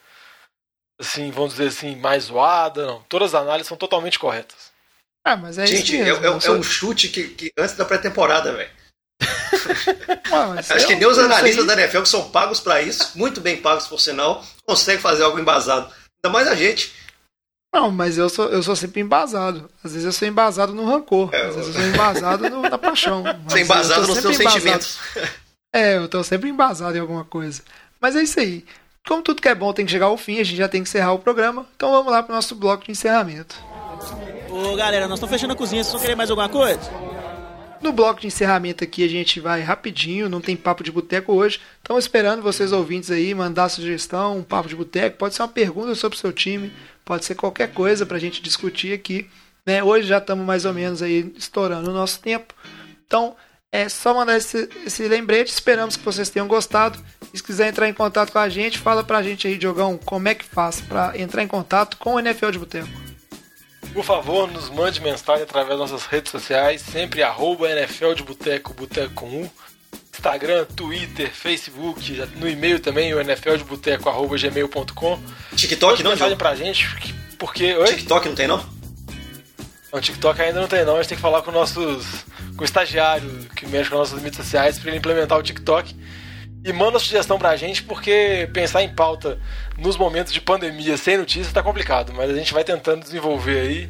assim, vamos dizer assim, mais zoada, não. Todas as análises são totalmente corretas. Ah, mas é Gente, isso mesmo, é, é, é um chute que, que antes da pré-temporada, velho. [laughs] Acho que nem os analistas da NFL que são pagos para isso, muito bem pagos por sinal, conseguem fazer algo embasado. Ainda mais a gente. Não, mas eu sou, eu sou sempre embasado. Às vezes eu sou embasado no rancor. É, às vezes eu sou embasado no, na paixão. [laughs] Você é embasado nos seus embasado. sentimentos. [laughs] É, eu tô sempre embasado em alguma coisa. Mas é isso aí. Como tudo que é bom tem que chegar ao fim, a gente já tem que encerrar o programa. Então vamos lá pro nosso bloco de encerramento. Ô galera, nós estamos fechando a cozinha. Vocês vão querer mais alguma coisa? No bloco de encerramento aqui a gente vai rapidinho, não tem papo de boteco hoje. Estamos esperando vocês ouvintes aí mandar sugestão, um papo de boteco. Pode ser uma pergunta sobre o seu time, pode ser qualquer coisa para a gente discutir aqui. Né? Hoje já estamos mais ou menos aí estourando o nosso tempo. Então é só mandar esse, esse lembrete. Esperamos que vocês tenham gostado. E se quiser entrar em contato com a gente, fala pra gente aí, Diogão, como é que faz para entrar em contato com o NFL de Boteco. Por favor, nos mande mensagem através das nossas redes sociais, sempre arroba NFL de Boteco, Boteco com U. Instagram, Twitter, Facebook, no e-mail também, o NFL de Boteco, arroba gmail.com. TikTok não, mensagem pra gente, porque... Oi? TikTok não tem não? Não, TikTok ainda não tem não, a gente tem que falar com nossos... com o estagiário que mexe com nossas mídias sociais para ele implementar o TikTok. E manda sugestão pra gente, porque pensar em pauta nos momentos de pandemia sem notícia tá complicado, mas a gente vai tentando desenvolver aí.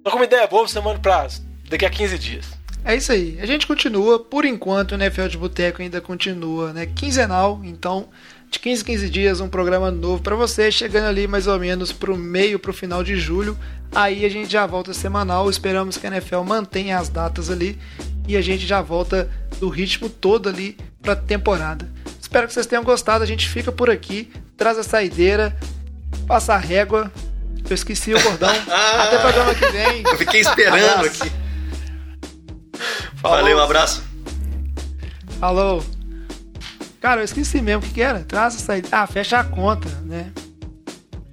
Então, como ideia boa, você manda pra daqui a 15 dias. É isso aí. A gente continua, por enquanto, o NFL de Boteco ainda continua, né? Quinzenal, então, de 15 a 15 dias, um programa novo para você, chegando ali mais ou menos pro meio, pro final de julho. Aí a gente já volta semanal. Esperamos que a NFL mantenha as datas ali e a gente já volta do ritmo todo ali pra temporada. Espero que vocês tenham gostado. A gente fica por aqui, traz a saideira, passa a régua. Eu esqueci o bordão. [laughs] Até programa que vem. Eu fiquei esperando aqui. Falou. Valeu, um abraço. Falou. Cara, eu esqueci mesmo o que, que era. Traz a saída. Ah, fecha a conta, né?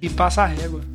E passa a régua.